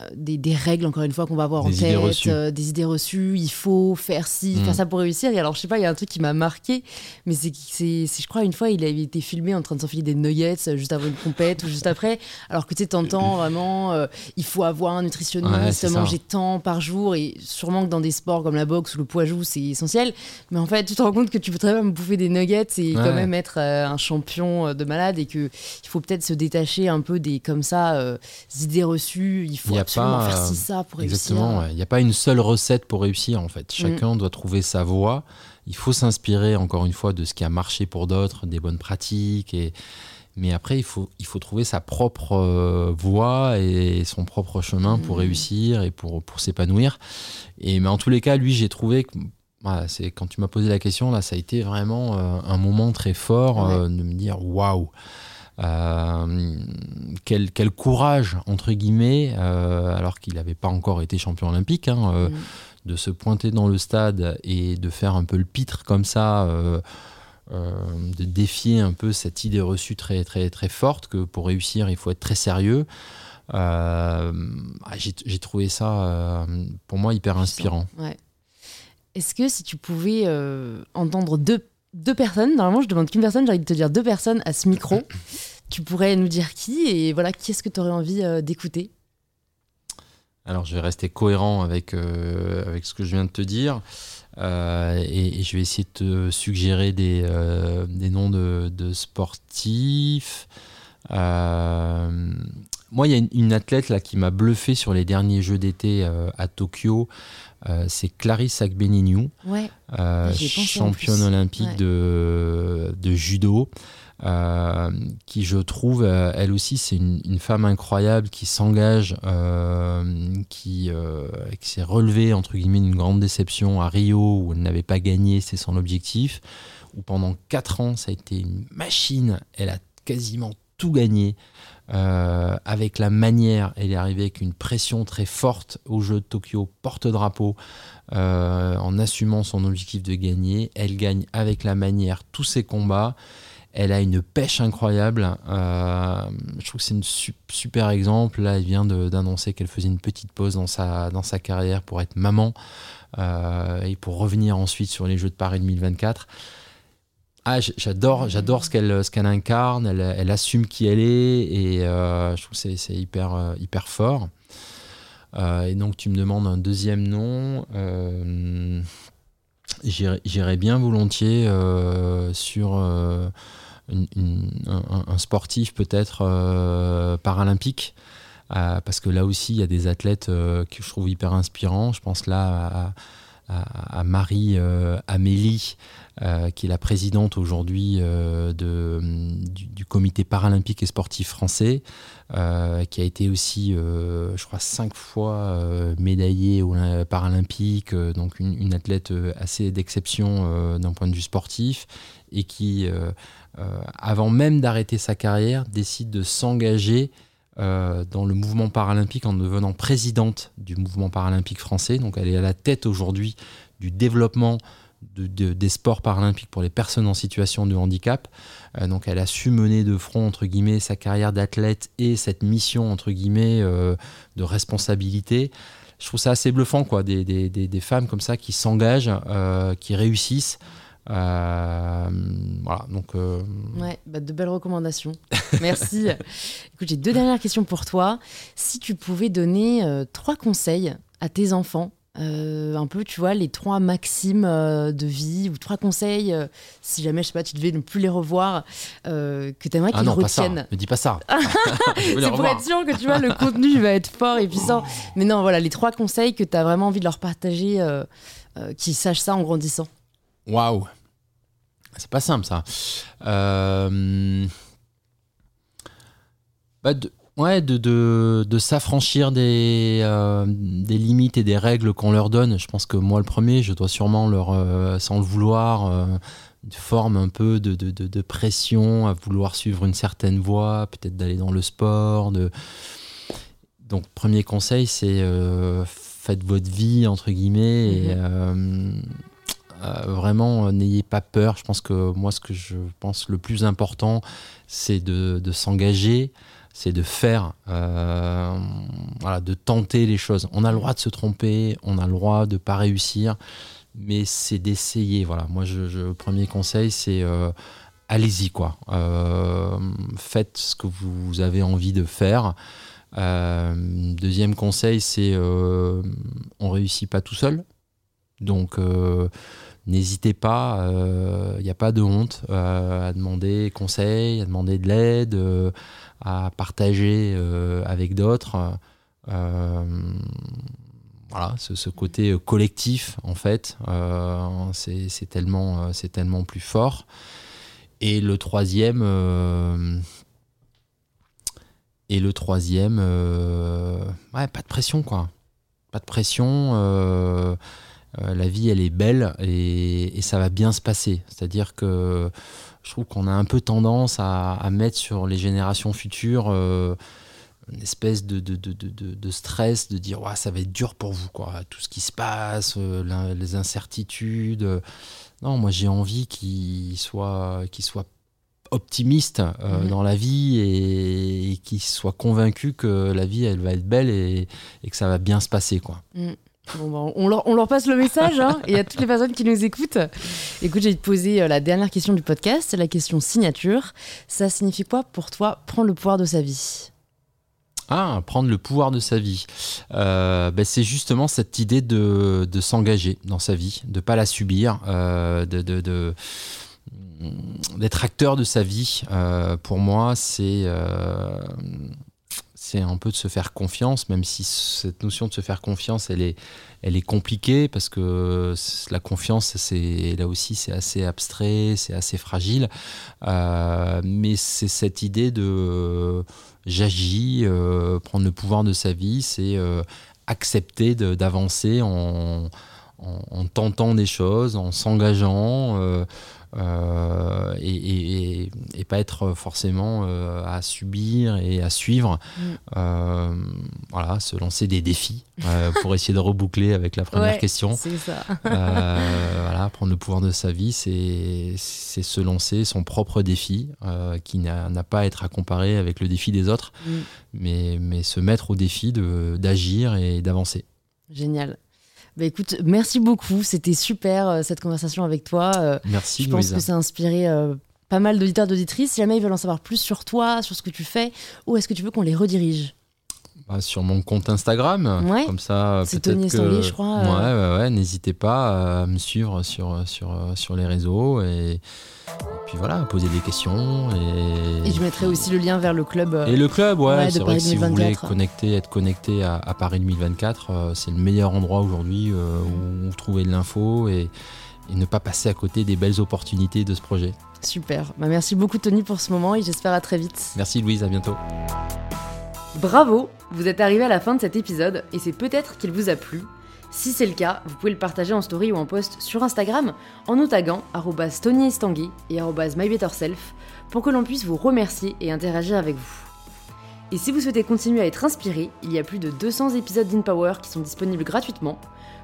euh, des, règles, encore une fois, qu'on va avoir en tête, euh, des idées reçues, il faut faire ci, faire mm. ça pour réussir. Et alors, je sais pas, il y a un truc qui m'a marqué, mais c'est, c'est, je crois, une fois, il avait été filmé en train de s'enfiler des nuggets euh, juste avant une compète ou juste après, alors que tu t'entends vraiment, il faut avoir un nutritionniste, manger tant par jour, et sûrement que dans des sports comme la boxe ou le poids joue, c'est essentiel. Mais en fait, tu te rends compte que tu peux très bien me bouffer des nuggets et quand même être un champion de malade et qu'il faut peut-être se détacher un peu des, comme ça, idées reçues. Il faut pas, faire ça pour exactement, Il n'y a pas une seule recette pour réussir en fait. Chacun mm. doit trouver sa voie. Il faut s'inspirer encore une fois de ce qui a marché pour d'autres, des bonnes pratiques et mais après, il faut, il faut trouver sa propre euh, voie et son propre chemin pour mm. réussir et pour, pour s'épanouir. Et mais en tous les cas, lui, j'ai trouvé que c'est quand tu m'as posé la question là, ça a été vraiment euh, un moment très fort euh, de me dire waouh. Euh, quel, quel, courage, entre guillemets, euh, alors qu'il n'avait pas encore été champion olympique, hein, euh, mm. de se pointer dans le stade et de faire un peu le pitre comme ça. de défier un peu cette idée reçue très très très forte que pour réussir il faut être très sérieux ah, j'ai trouvé ça pour moi hyper inspirant est-ce que si tu pouvais entendre deux deux personnes. Normalement, je demande qu'une personne. J'ai envie de te dire deux personnes à ce micro. tu pourrais nous dire qui et voilà, qui est-ce que tu aurais envie euh, d'écouter? Alors, je vais rester cohérent avec, euh, avec ce que je viens de te dire. Euh, et, je vais essayer de te suggérer des, des noms de, de sportifs. moi, il y a une, athlète là qui m'a bluffé sur les derniers Jeux d'été à Tokyo. Euh, c'est Clarisse Agbeniniou, euh, championne olympique de, judo. Euh, qui je trouve, elle aussi, c'est une, femme incroyable qui s'engage, qui, s'est relevée entre guillemets d'une grande déception à Rio où elle n'avait pas gagné, c'est son objectif. Où pendant 4 ans, ça a été une machine. Elle a quasiment tout gagné. Euh, avec la manière, elle est arrivée avec une pression très forte au jeu de Tokyo, porte-drapeau, euh, en assumant son objectif de gagner. Elle gagne avec la manière tous ses combats. Elle a une pêche incroyable. Euh, je trouve que c'est un super exemple. Là, elle vient d'annoncer qu'elle faisait une petite pause dans sa, dans sa carrière pour être maman et pour revenir ensuite sur les Jeux de Paris 2024. Ah, j'adore, ce qu'elle, incarne. Elle, assume qui elle est et euh, je trouve que c'est, hyper, euh, hyper fort. Euh, et donc tu me demandes un deuxième nom. j'irais, bien volontiers sur un, sportif peut-être paralympique. parce que là aussi, il y a des athlètes que je trouve hyper inspirants. Je pense là à, à Marie Amélie, euh, qui est la présidente aujourd'hui euh, du, comité paralympique et sportif français, euh, qui a été aussi, je crois, cinq fois médaillée au paralympique, donc une, athlète assez d'exception d'un point de vue sportif, et qui, avant même d'arrêter sa carrière, décide de s'engager dans le mouvement paralympique en devenant présidente du mouvement paralympique français. Donc elle est à la tête aujourd'hui du développement des sports paralympiques pour les personnes en situation de handicap. donc elle a su mener de front, entre guillemets, sa carrière d'athlète et cette mission, entre guillemets, de responsabilité je trouve ça assez bluffant, quoi, des, femmes comme ça qui s'engagent, euh, qui réussissent. Euh, voilà, donc. Euh, ouais, bah, de belles recommandations. Merci. Écoute, j'ai deux dernières questions pour toi. Si tu pouvais donner trois conseils à tes enfants euh, un peu, tu vois, les trois maximes euh, de vie ou trois conseils, euh, si jamais, je sais pas, tu devais ne plus les revoir, que tu aimerais ah qu'ils retiennent. Ne dis pas ça. C'est pour être sûr que tu vois, le contenu va être fort et puissant. Mais non, voilà, les trois conseils que tu as vraiment envie de leur partager, qu'ils sachent ça en grandissant. Waouh! C'est pas simple ça. Bah, de, Ouais, de, de, de s'affranchir des, euh, des limites et des règles qu'on leur donne. Je pense que moi, le premier, je dois sûrement leur, euh, sans le vouloir, euh, une forme un peu de, de, de, pression à vouloir suivre une certaine voie, peut-être d'aller dans le sport. De... Donc, premier conseil, c'est faites votre vie, entre guillemets, et mhm. Vraiment, n'ayez pas peur. Je pense que moi, ce que je pense le plus important, c'est de, s'engager c'est de faire, euh, voilà, de tenter les choses. On a le droit de se tromper, on a le droit de ne pas réussir, mais c'est d'essayer. Voilà, moi, je, premier conseil, c'est euh, allez-y, quoi. Euh, faites ce que vous avez envie de faire. deuxième conseil, c'est on réussit pas tout seul, donc n'hésitez pas. Il n'y a pas de honte à demander conseil, à demander de l'aide à partager euh, avec d'autres. Euh, voilà, ce, côté collectif, en fait, euh, c'est tellement, c'est tellement plus fort. Et le troisième, et le troisième, ouais, pas de pression, quoi. Pas de pression. La vie, elle est belle et, et, ça va bien se passer. C'est-à-dire que je trouve qu'on a un peu tendance à, mettre sur les générations futures euh, une espèce de, de, stress, de dire ouais, ça va être dur pour vous, quoi. tout ce qui se passe, euh, les incertitudes. Non, moi j'ai envie qu'ils soient, qu soit optimistes euh, dans la vie et, qu'ils soient convaincus que la vie elle va être belle et, que ça va bien se passer. quoi. Mm. Bah, on, leur, passe le message hein, et à toutes les personnes qui nous écoutent. Écoute, j'ai posé euh, la dernière question du podcast, la question signature. Ça signifie quoi pour toi prendre le pouvoir de sa vie? Ah, prendre le pouvoir de sa vie. Euh, ben, c'est justement cette idée de, s'engager dans sa vie, de ne pas la subir, euh, d'être acteur de sa vie. pour moi, c'est c'est un peu de se faire confiance, même si cette notion de se faire confiance, elle est, elle est compliquée parce que la confiance, là aussi, c'est assez abstrait, c'est assez fragile. Euh, mais c'est cette idée de j'agis, euh, prendre le pouvoir de sa vie, c'est euh, accepter d'avancer en, tentant des choses, en s'engageant. Euh, et, pas être forcément euh, à subir et à suivre. Mm. Euh, voilà, se lancer des défis pour essayer de reboucler avec la première question. C'est ça. voilà, prendre le pouvoir de sa vie, c'est se lancer son propre défi qui n'a pas à être à comparer avec le défi des autres, mm. mais, mais se mettre au défi d'agir et d'avancer. Génial. Bah, écoute, merci beaucoup. C'était super euh, cette conversation avec toi. Euh, merci. Je pense que ça a inspiré euh, pas mal d'auditeurs, d'auditrices. Si jamais ils veulent en savoir plus sur toi, sur ce que tu fais, où est-ce que tu veux qu'on les redirige? Bah, sur mon compte Instagram. Ouais. Comme ça, c'est Tony que... je crois. Ouais, ouais, ouais. N'hésitez pas à me suivre sur, sur, sur les réseaux et puis voilà, poser des questions. Et... et, je mettrai aussi le lien vers le club. Et le club, ouais, c'est vrai que si vous voulez connecter, être connecté à, Paris 2024, euh, c'est le meilleur endroit aujourd'hui euh, où vous trouvez de l'info et, et, ne pas passer à côté des belles opportunités de ce projet. Super. Bah, merci beaucoup Tony pour ce moment et j'espère à très vite. Merci Louise, à bientôt. Bravo, vous êtes arrivé à la fin de cet épisode et c'est peut-être qu'il vous a plu. Si c'est le cas, vous pouvez le partager en story ou en post sur Instagram en nous taguant @tonyestangui et @mybetterself pour que l'on puisse vous remercier et interagir avec vous. Et si vous souhaitez continuer à être inspiré, il y a plus de 200 épisodes d'InPower qui sont disponibles gratuitement.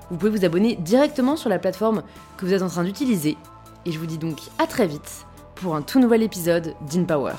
Vous pouvez vous abonner directement sur la plateforme que vous êtes en train d'utiliser. Et je vous dis donc à très vite pour un tout nouvel épisode d'InPower.